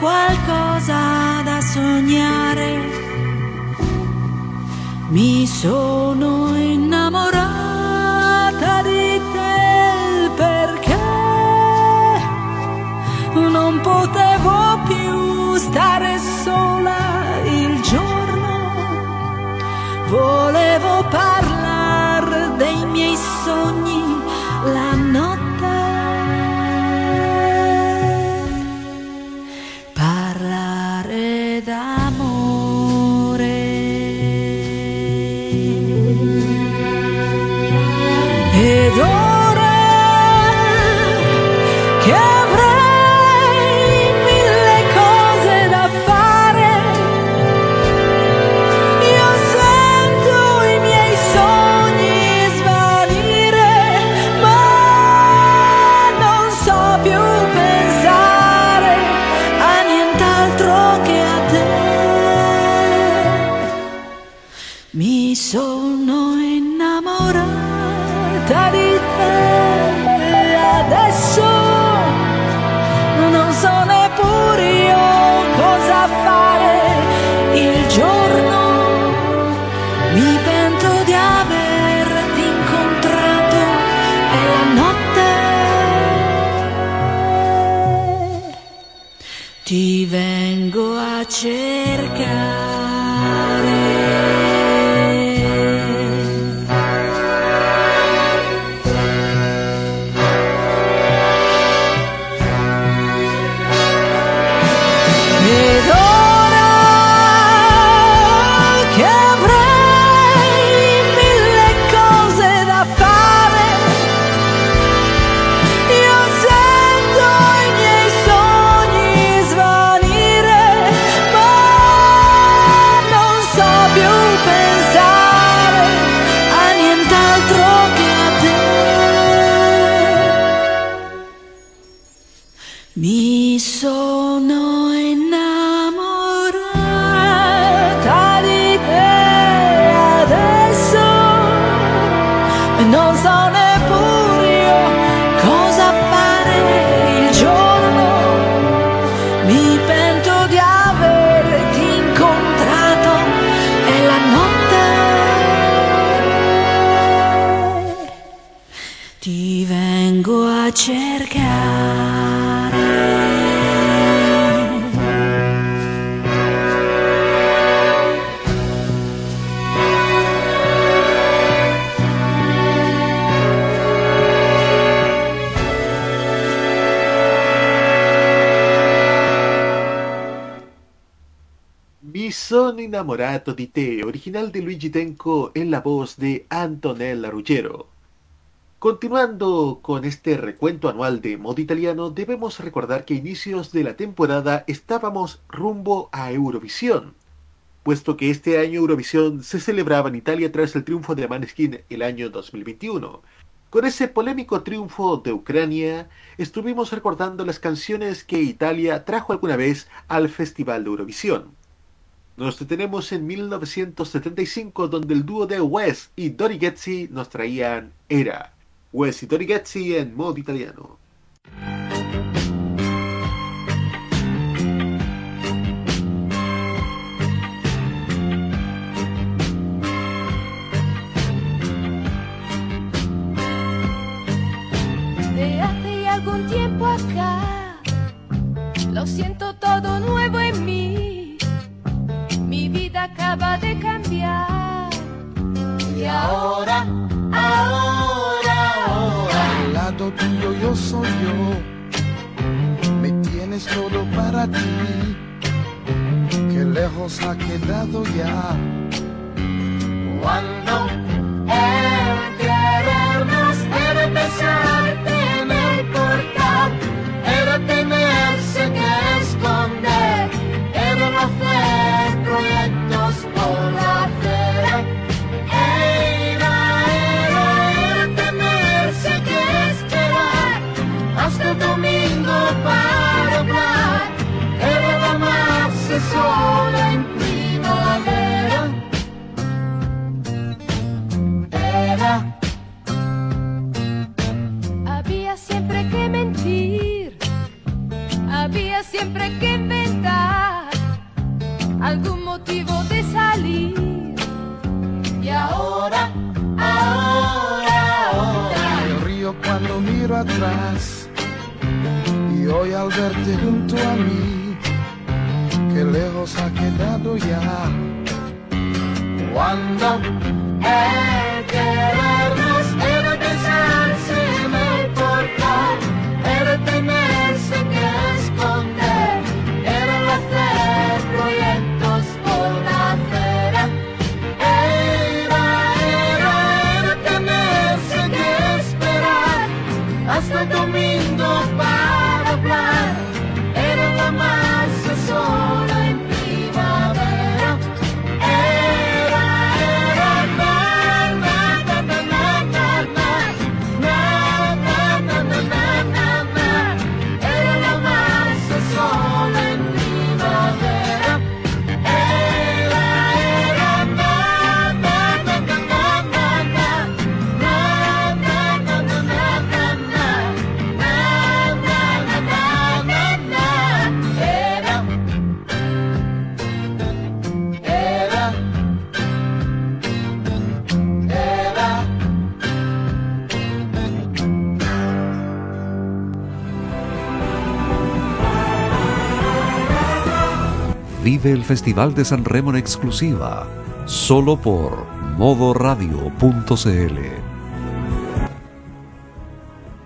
qualcosa da sognare. Mi sono innamorata di te perché non potevo più stare sola il giorno. Volevo parlare dei miei sogni cerca. Sono innamorato di te, original de Luigi Tenco en la voz de Antonella Ruggiero. Continuando con este recuento anual de modo italiano, debemos recordar que a inicios de la temporada estábamos rumbo a Eurovisión, puesto que este año Eurovisión se celebraba en Italia tras el triunfo de Maneskin el año 2021. Con ese polémico triunfo de Ucrania, estuvimos recordando las canciones que Italia trajo alguna vez al Festival de Eurovisión. Nos detenemos en 1975 donde el dúo de Wes y Dori Getzi nos traían Era. Wes y Dori Getzi en modo italiano. De hace algún tiempo acá, lo siento todo nuevo en mí. Acaba de cambiar. Y ahora, ahora, ahora. Al lado tuyo yo soy yo, me tienes todo para ti, que lejos ha quedado ya. Cuando atrás y hoy al verte junto a mí, que lejos ha quedado ya. Cuando El Festival de San Remo en exclusiva, solo por modoradio.cl.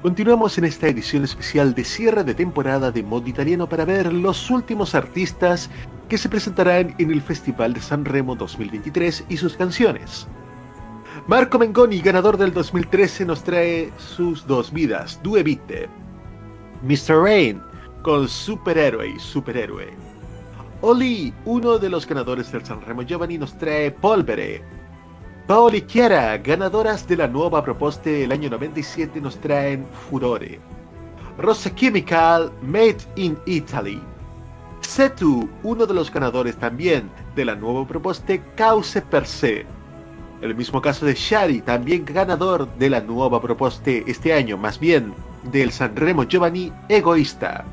Continuamos en esta edición especial de cierre de temporada de Mod Italiano para ver los últimos artistas que se presentarán en el Festival de San Remo 2023 y sus canciones. Marco Mengoni, ganador del 2013, nos trae sus dos vidas, Due Vite. Mr. Rain, con Superhéroe y Superhéroe. Oli, uno de los ganadores del San Remo Giovanni, nos trae Polvere. Paoli Chiara, ganadoras de la nueva proposta del año 97, nos traen Furore. Rosa Chemical, Made in Italy. Setu, uno de los ganadores también de la nueva proposta Cause per se. El mismo caso de Shari, también ganador de la nueva proposta este año, más bien del Sanremo Giovanni Egoísta.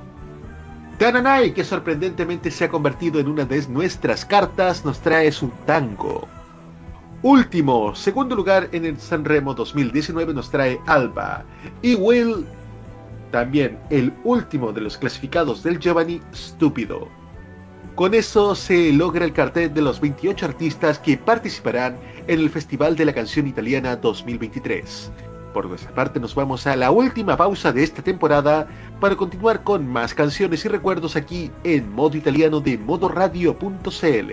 Tananai, que sorprendentemente se ha convertido en una de nuestras cartas, nos trae su tango. Último, segundo lugar en el Sanremo 2019 nos trae Alba. Y Will, también el último de los clasificados del Giovanni, Stúpido. Con eso se logra el cartel de los 28 artistas que participarán en el Festival de la Canción Italiana 2023. Por nuestra parte nos vamos a la última pausa de esta temporada para continuar con más canciones y recuerdos aquí en modo italiano de modoradio.cl.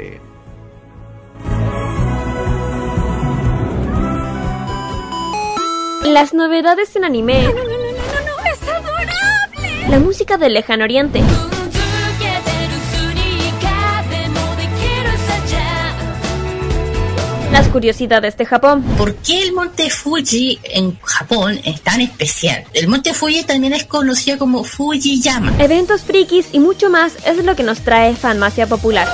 Las novedades en anime. ¡No, no, no, no, no! ¡Es adorable! La música del lejano oriente. Las curiosidades de Japón. ¿Por qué el monte Fuji en Japón es tan especial? El monte Fuji también es conocido como Fujiyama. Eventos frikis y mucho más es lo que nos trae Fanmacia Popular.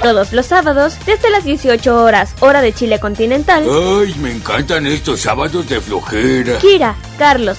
Todos los sábados, desde las 18 horas, hora de Chile continental, Ay, me encantan estos sábados de flojera. Kira, Carlos,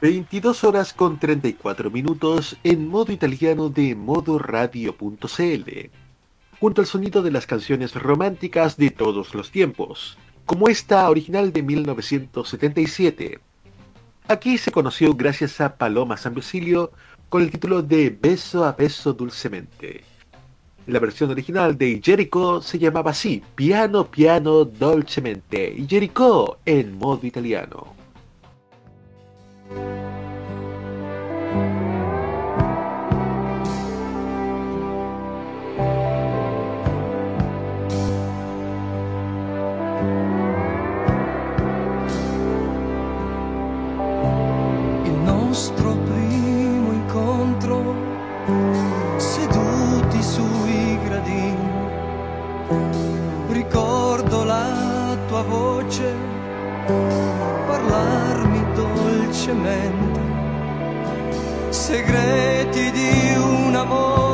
...22 horas con 34 minutos... ...en modo italiano de modoradio.cl... ...junto al sonido de las canciones románticas de todos los tiempos... ...como esta original de 1977... Aquí se conoció gracias a Paloma San Basilio... ...con el título de Beso a Beso Dulcemente... La versión original de Jericho se llamaba así, Piano Piano Dolcemente, Jericho en modo italiano. Il nostro dolcemente segreti di un amore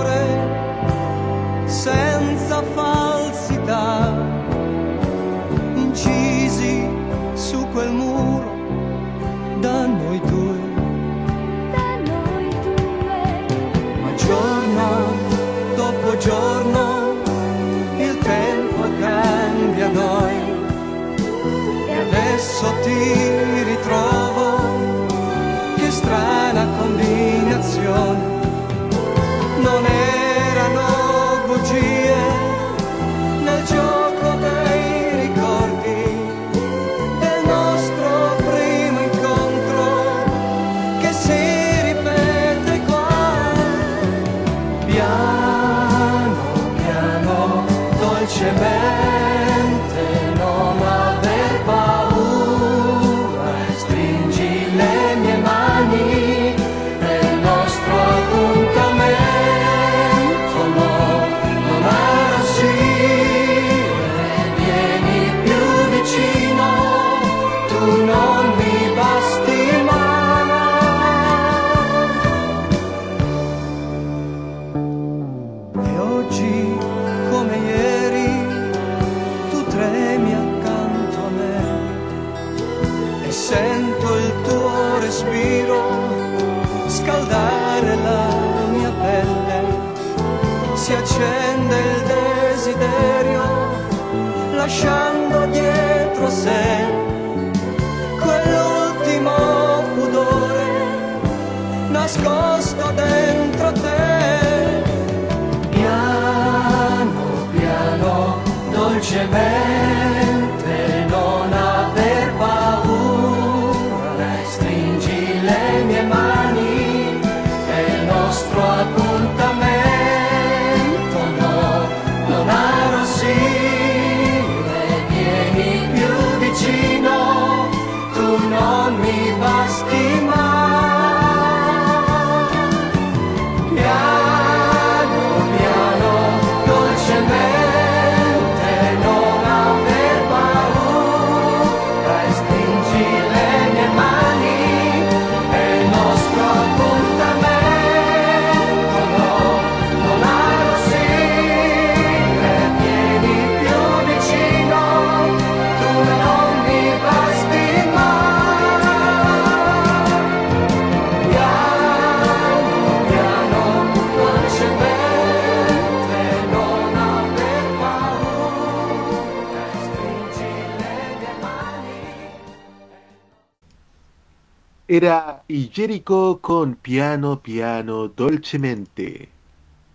Era y Jericho con Piano Piano Dolcemente.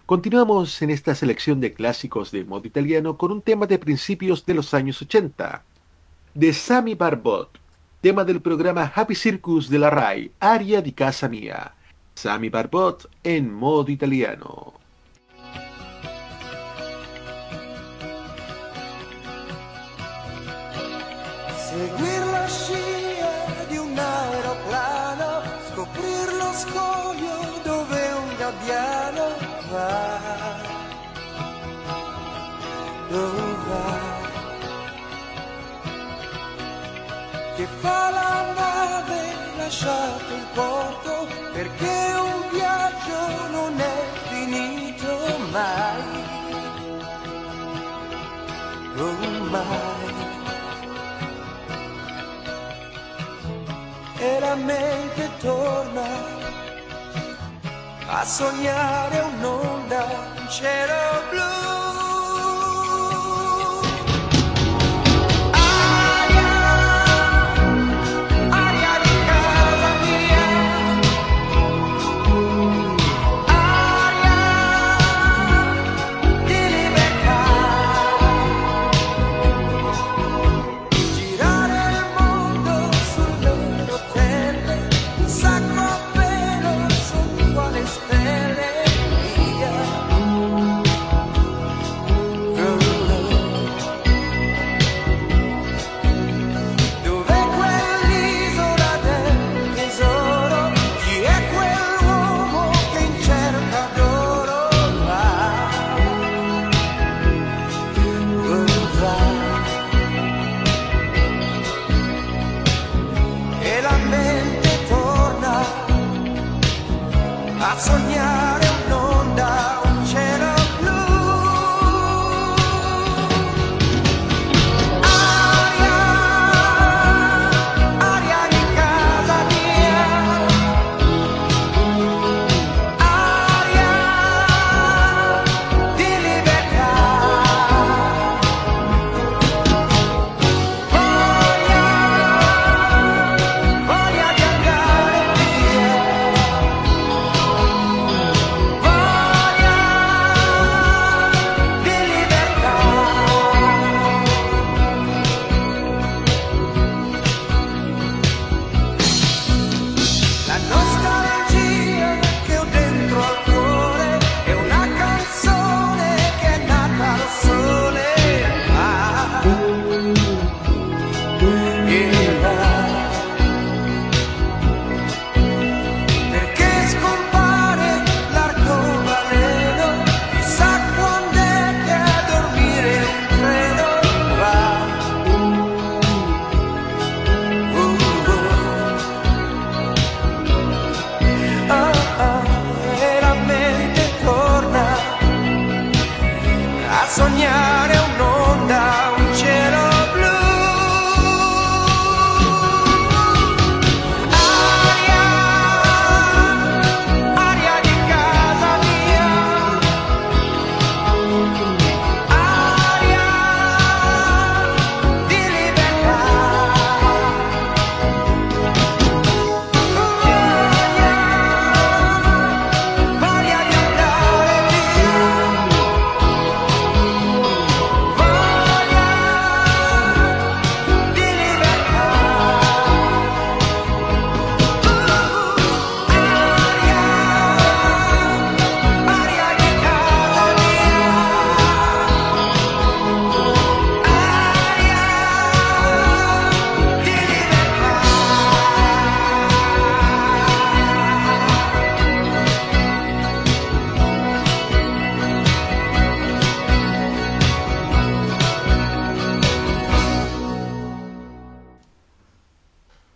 Continuamos en esta selección de clásicos de modo italiano con un tema de principios de los años 80, de Sammy Barbot, tema del programa Happy Circus de la RAI, Aria di Casa Mia. Sammy Barbot en modo italiano. Gabbiano va. Dove va? Che fa la nave lasciato il porto perché un viaggio non è finito mai. Oh, mai. e la mente torna a sognare un'onda, un cielo blu.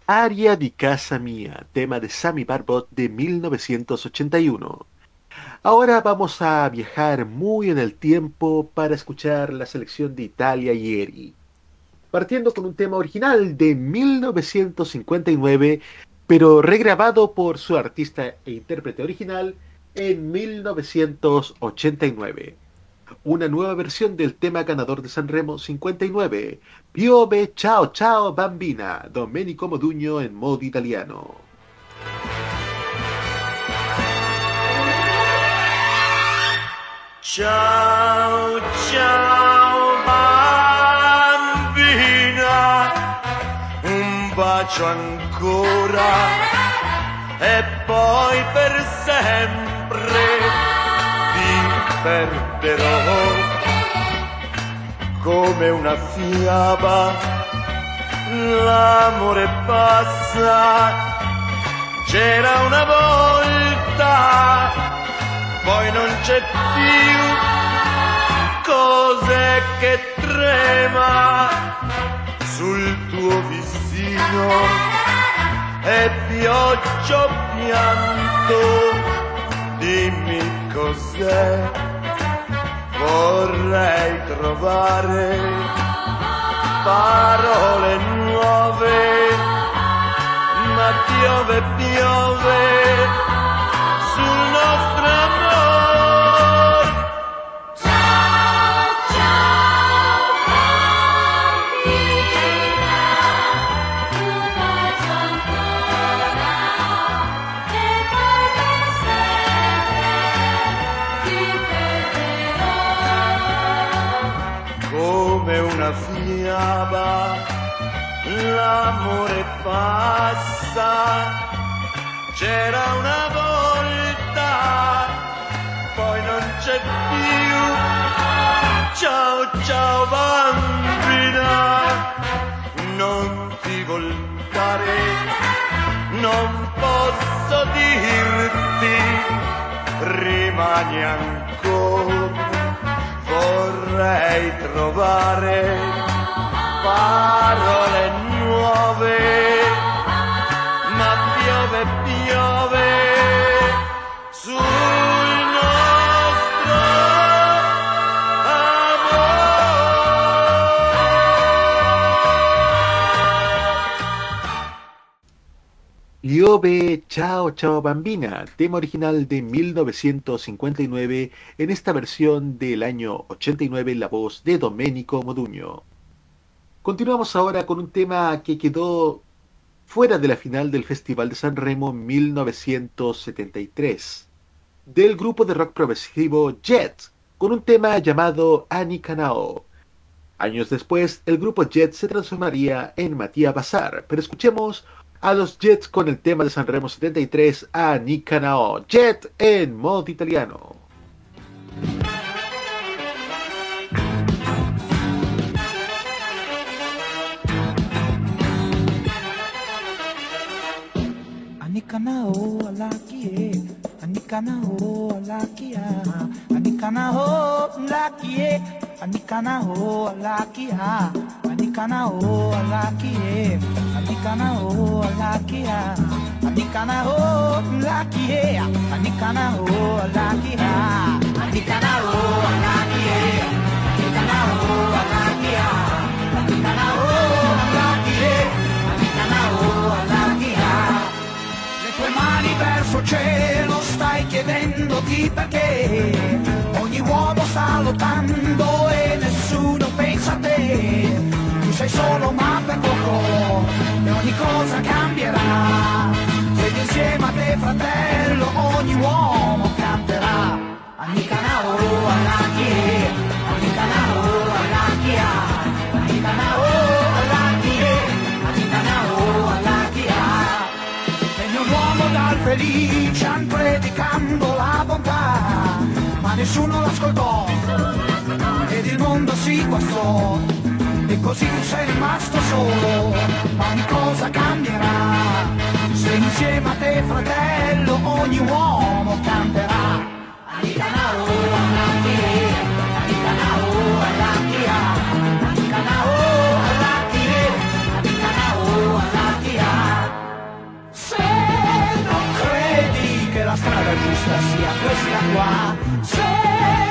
Aria di Casa Mía, tema de Sammy Barbot de 1981. Ahora vamos a viajar muy en el tiempo para escuchar la selección de Italia ieri. Partiendo con un tema original de 1959, pero regrabado por su artista e intérprete original en 1989 una nueva versión del tema ganador de Sanremo 59, Piove Ciao Ciao Bambina, Domenico Moduño en modo italiano. Ciao, ciao bambina, un bacio ancora. E poi per sempre. Ti perderò. Come una fiaba. L'amore passa, c'era una volta, poi non c'è più. Cos'è che trema sul tuo visino e pioggia pianto, dimmi cos'è, vorrei trovare parole nuove, ma piove, piove sul nostro amor. L'amore passa, c'era una volta, poi non c'è più. Ciao, ciao bambina, non ti voltare, non posso dirti, rimani ancora, vorrei trovare parole nuove, ma piove, piove sul nostro Ciao Ciao Bambina, tema original de 1959 en esta versión del año 89 en la voz de Domenico Moduño. Continuamos ahora con un tema que quedó fuera de la final del Festival de San Remo 1973, del grupo de rock progresivo Jet, con un tema llamado Anikanao. Años después, el grupo Jet se transformaría en Matías Bazar, pero escuchemos a los Jets con el tema de San Remo 73 a. Jet en modo italiano. Anikana ho alakie, anikana ho alakia, anikana ho alakie, anikana ho alakia, anikana ho alakie, anikana ho alakia, anikana ho alakie, anikana ho alakia, anikana ho alakie, anikana ho alakia. Mani verso il cielo stai chiedendoti perché ogni uomo sta lottando e nessuno pensa a te. Tu sei solo ma per poco e ogni cosa cambierà. Ed insieme a te fratello ogni uomo canterà. Anikanao alakie, anikanao alakia, anikanao alakie, felice predicando la bontà, ma nessuno l'ascoltò. Ed il mondo si guastò e così sei rimasto solo, ma ogni cosa cambierà, se insieme a te fratello ogni uomo canterà. Anikanao anikanao anikanao strada giusta sia questa qua, se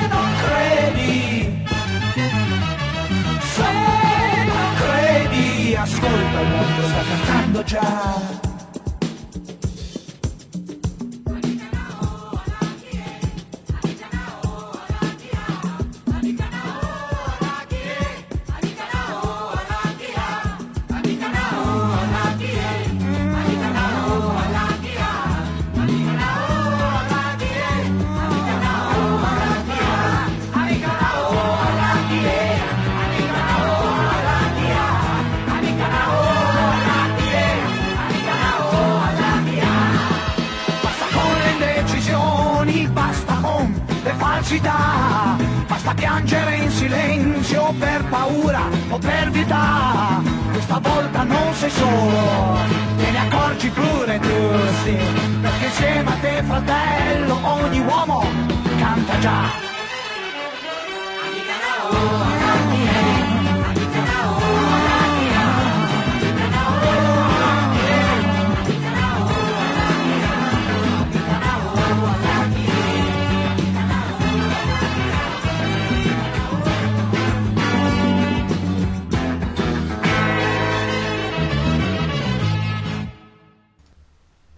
non credi, se non credi, ascolta il mondo sta cantando già. Paura o per pietà, questa volta non sei solo, te ne accorgi pure tu, sì, perché insieme a te fratello ogni uomo canta già.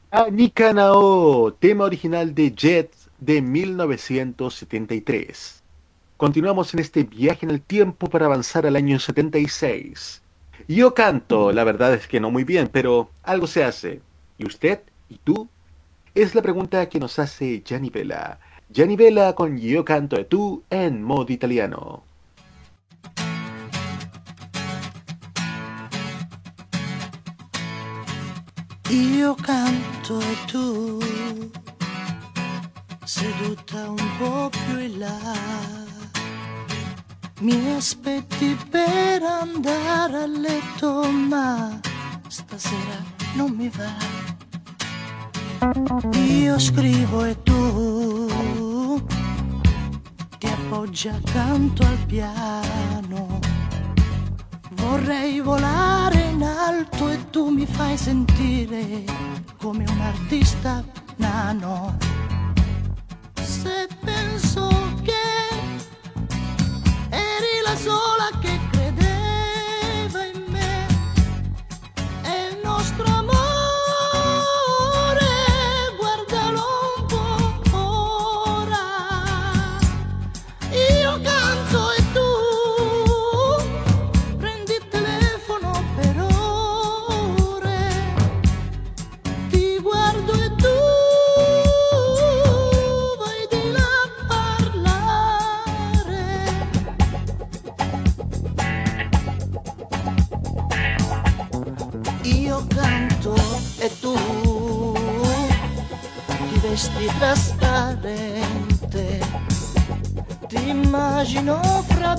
Anikanao, tema original de Jets de 1973. Continuamos en este viaje en el tiempo para avanzar al año 76. Yo canto, la verdad es que no muy bien, pero algo se hace. ¿Y usted? ¿Y tú? Es la pregunta que nos hace Gianni Vela. Gianni Vela con Yo canto de tú en modo italiano. Io canto e tu seduta un po' più in là. Mi aspetti per andare a letto, ma stasera non mi va. Io scrivo e tu ti appoggi accanto al piano. Vorrei volare in alto e tu mi fai sentire come un artista nano. Se penso che eri la sola che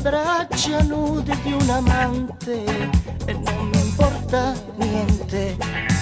braccia nude di un amante e non mi importa niente.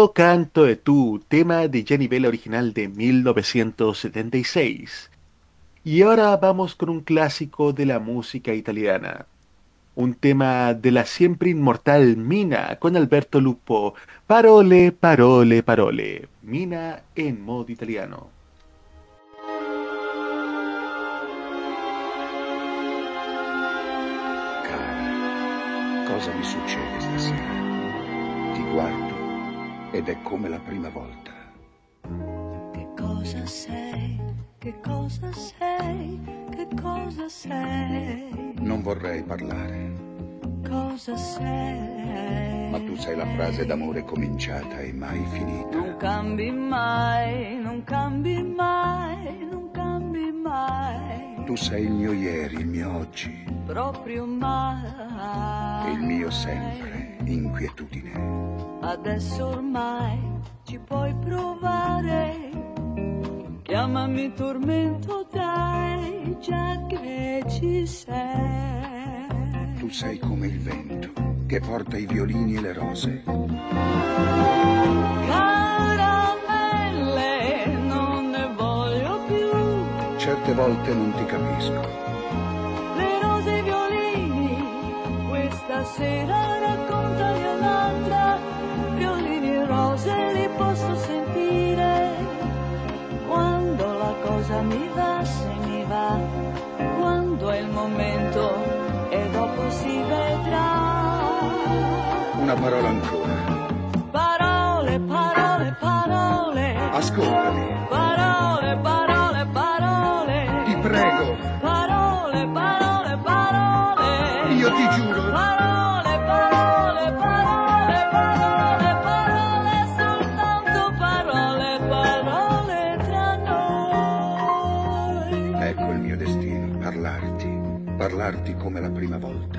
Yo canto de tú, tema de Gianni Vela original de 1976. Y ahora vamos con un clásico de la música italiana. un tema de la siempre inmortal Mina con Alberto Lupo. Parole, parole, parole. Mina en modo italiano. Cara, cosa mi succede stasera? Ti guardo ed è come la prima volta. Che cosa sei? Che cosa sei? Che cosa sei? Non vorrei parlare, Cosa sei? ma tu sei la frase d'amore cominciata e mai finita. Non cambi mai, non cambi mai, non cambi mai, Tu sei il mio ieri, il mio oggi, proprio mai. il mio sempre, inquietudine. Adesso ormai ci puoi provare. Chiamami tormento, dai, già che ci sei. Tu sei come il vento che porta i violini e le rose. Caramelle, non ne voglio più. Certe volte non ti capisco. Le rose e i violini, questa sera raccontali mi va, se mi va, quando è il momento e dopo si vedrà. Una parola ancora. Parole, parole, parole. Ascoltami, la prima volta.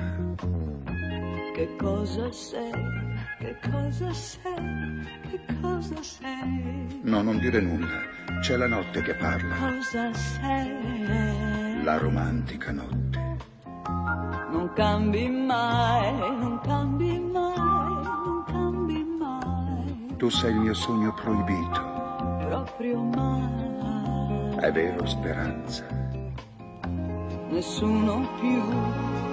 Che cosa sei? Che cosa sei? Che cosa sei? No, non dire nulla. C'è la notte che parla, Cosa sei? la romantica notte. Non cambi mai, non cambi mai, non cambi mai, Tu sei il mio sogno proibito. proprio mai. È vero, speranza. Nessuno più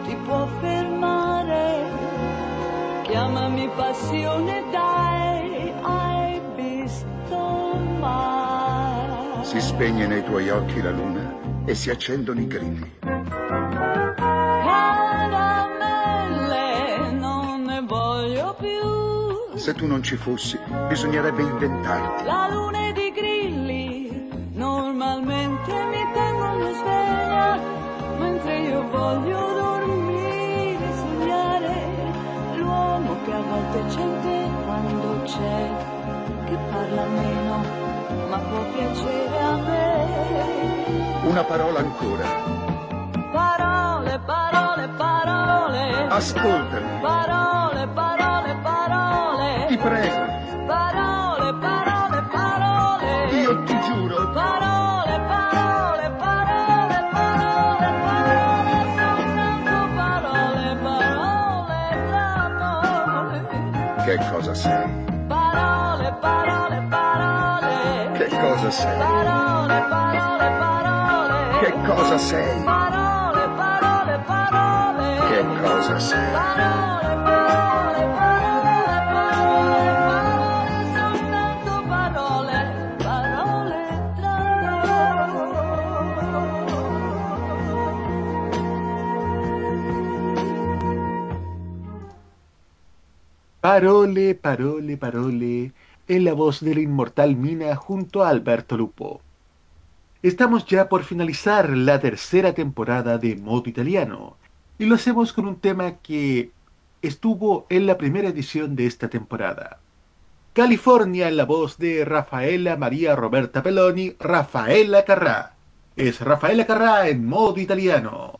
ti può fermare. Chiamami passione, dai, hai visto mai. Si spegne nei tuoi occhi la luna e si accendono i grilli. Caramelle, non ne voglio più. Se tu non ci fossi, bisognerebbe inventarti. La luna ed voglio dormire, sognare l'uomo che a volte c'è quando c'è, che parla meno, ma può piacere a me. Una parola ancora. Parole, parole, parole. Ascoltami, Parole, parole, parole. ti prego. Parole, parole, parole. Cosa sei? Parole, parole, parole. Che cosa sei? Parole, parole, parole. Che cosa sei? Parole, parole, parole. Che cosa sei? Parole, parole, Parole, parole, parole, en la voz de la inmortal Mina junto a Alberto Lupo. Estamos ya por finalizar la tercera temporada de Modo Italiano y lo hacemos con un tema que estuvo en la primera edición de esta temporada. California en la voz de Rafaela María Roberta Peloni, Rafaela Carrá. Es Rafaela Carrá en modo italiano.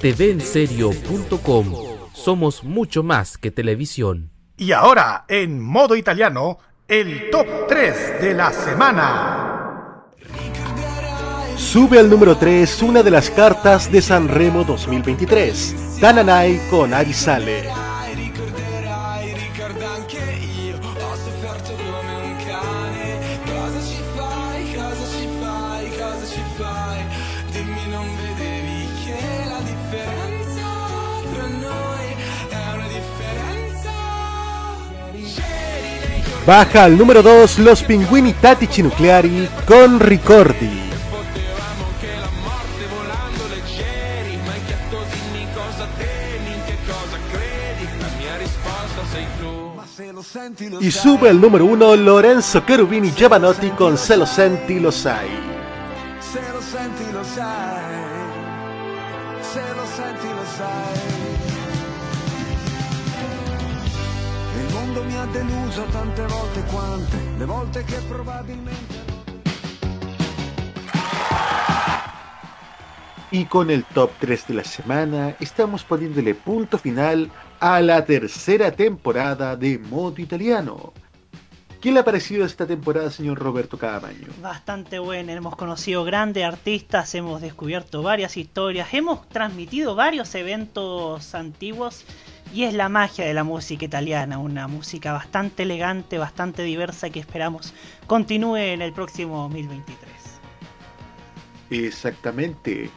TVenserio.com Somos mucho más que televisión. Y ahora, en modo italiano, el top 3 de la semana. Sube al número 3 una de las cartas de Sanremo 2023, Tananai con Arisale. Baja al número 2 los Pinguini Tattici Nucleari con Ricordi. Y sube al número 1 Lorenzo Cherubini Giovanotti con Se lo senti lo sai. Tante volte quante, le volte che probabilmente... Y con el top 3 de la semana estamos poniéndole punto final a la tercera temporada de Modo Italiano. ¿Qué le ha parecido esta temporada, señor Roberto Cadamaño? Bastante buena, hemos conocido grandes artistas, hemos descubierto varias historias, hemos transmitido varios eventos antiguos y es la magia de la música italiana, una música bastante elegante, bastante diversa que esperamos continúe en el próximo 2023. Exactamente.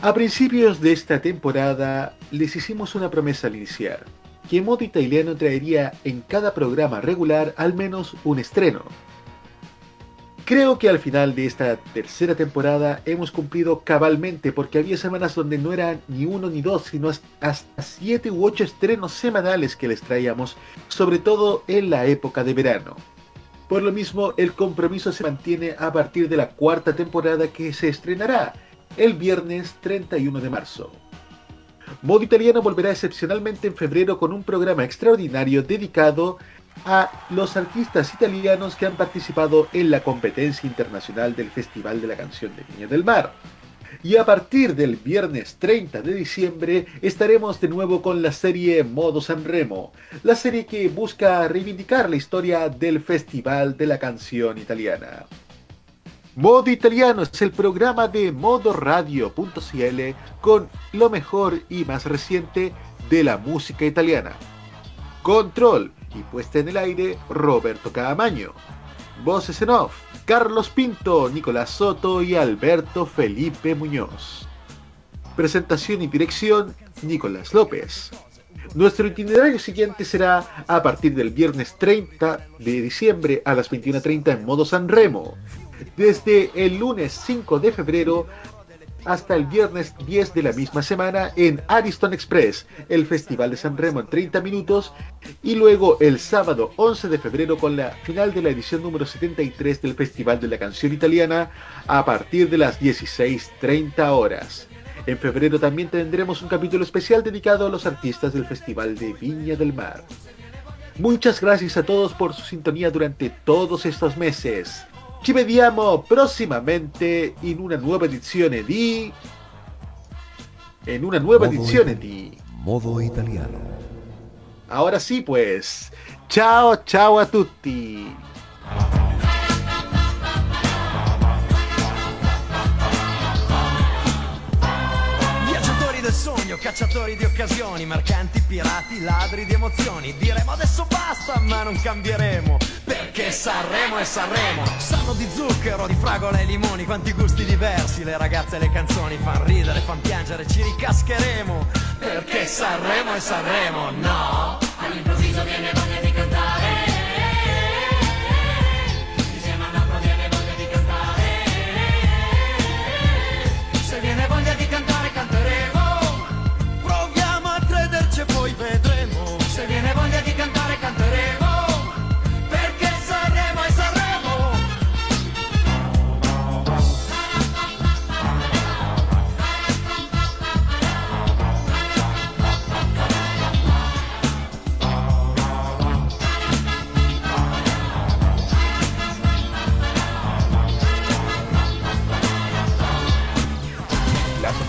A principios de esta temporada les hicimos una promesa al iniciar, que Modo Italiano traería en cada programa regular al menos un estreno. Creo que al final de esta tercera temporada hemos cumplido cabalmente porque había semanas donde no eran ni uno ni dos, sino hasta siete u ocho estrenos semanales que les traíamos, sobre todo en la época de verano. Por lo mismo, el compromiso se mantiene a partir de la cuarta temporada que se estrenará el viernes 31 de marzo. Modo Italiano volverá excepcionalmente en febrero con un programa extraordinario dedicado los artistas italianos que han participado en la competencia internacional del Festival de la Canción de Viña del Mar. Y a partir del viernes 30 de diciembre estaremos de nuevo con la serie Modo Sanremo, la serie que busca reivindicar la historia del Festival de la Canción Italiana. Modo Italiano es el programa de modoradio.cl con lo mejor y más reciente de la música italiana. Control y puesta en el aire Roberto Caamaño. Voces en off, Carlos Pinto, Nicolás Soto y Alberto Felipe Muñoz. Presentación y dirección, Nicolás López. Nuestro itinerario siguiente será a partir del viernes 30 de diciembre a las 21.30 en modo San Remo. Desde el lunes 5 de febrero hasta el viernes 10 de la misma semana en Ariston Express, el Festival de San Remo en 30 minutos, y luego el sábado 11 de febrero con la final de la edición número 73 del Festival de la Canción Italiana a partir de las 16.30 horas. En febrero también tendremos un capítulo especial dedicado a los artistas del Festival de Viña del Mar. Muchas gracias a todos por su sintonía durante todos estos meses. Ci vediamo prossimamente in una nuova edizione di... En una nueva Modo edizione di... Modo italiano. Ahora sí pues. Ciao ciao a tutti. Sogno, cacciatori di occasioni, mercanti, pirati, ladri di emozioni. Diremo adesso basta, ma non cambieremo. Perché Sanremo è Sanremo. Sanno di zucchero, di fragola e limoni, quanti gusti diversi. Le ragazze e le canzoni fan ridere, fan piangere, ci ricascheremo. Perché Sanremo è Sanremo, no? All'improvviso viene voglia di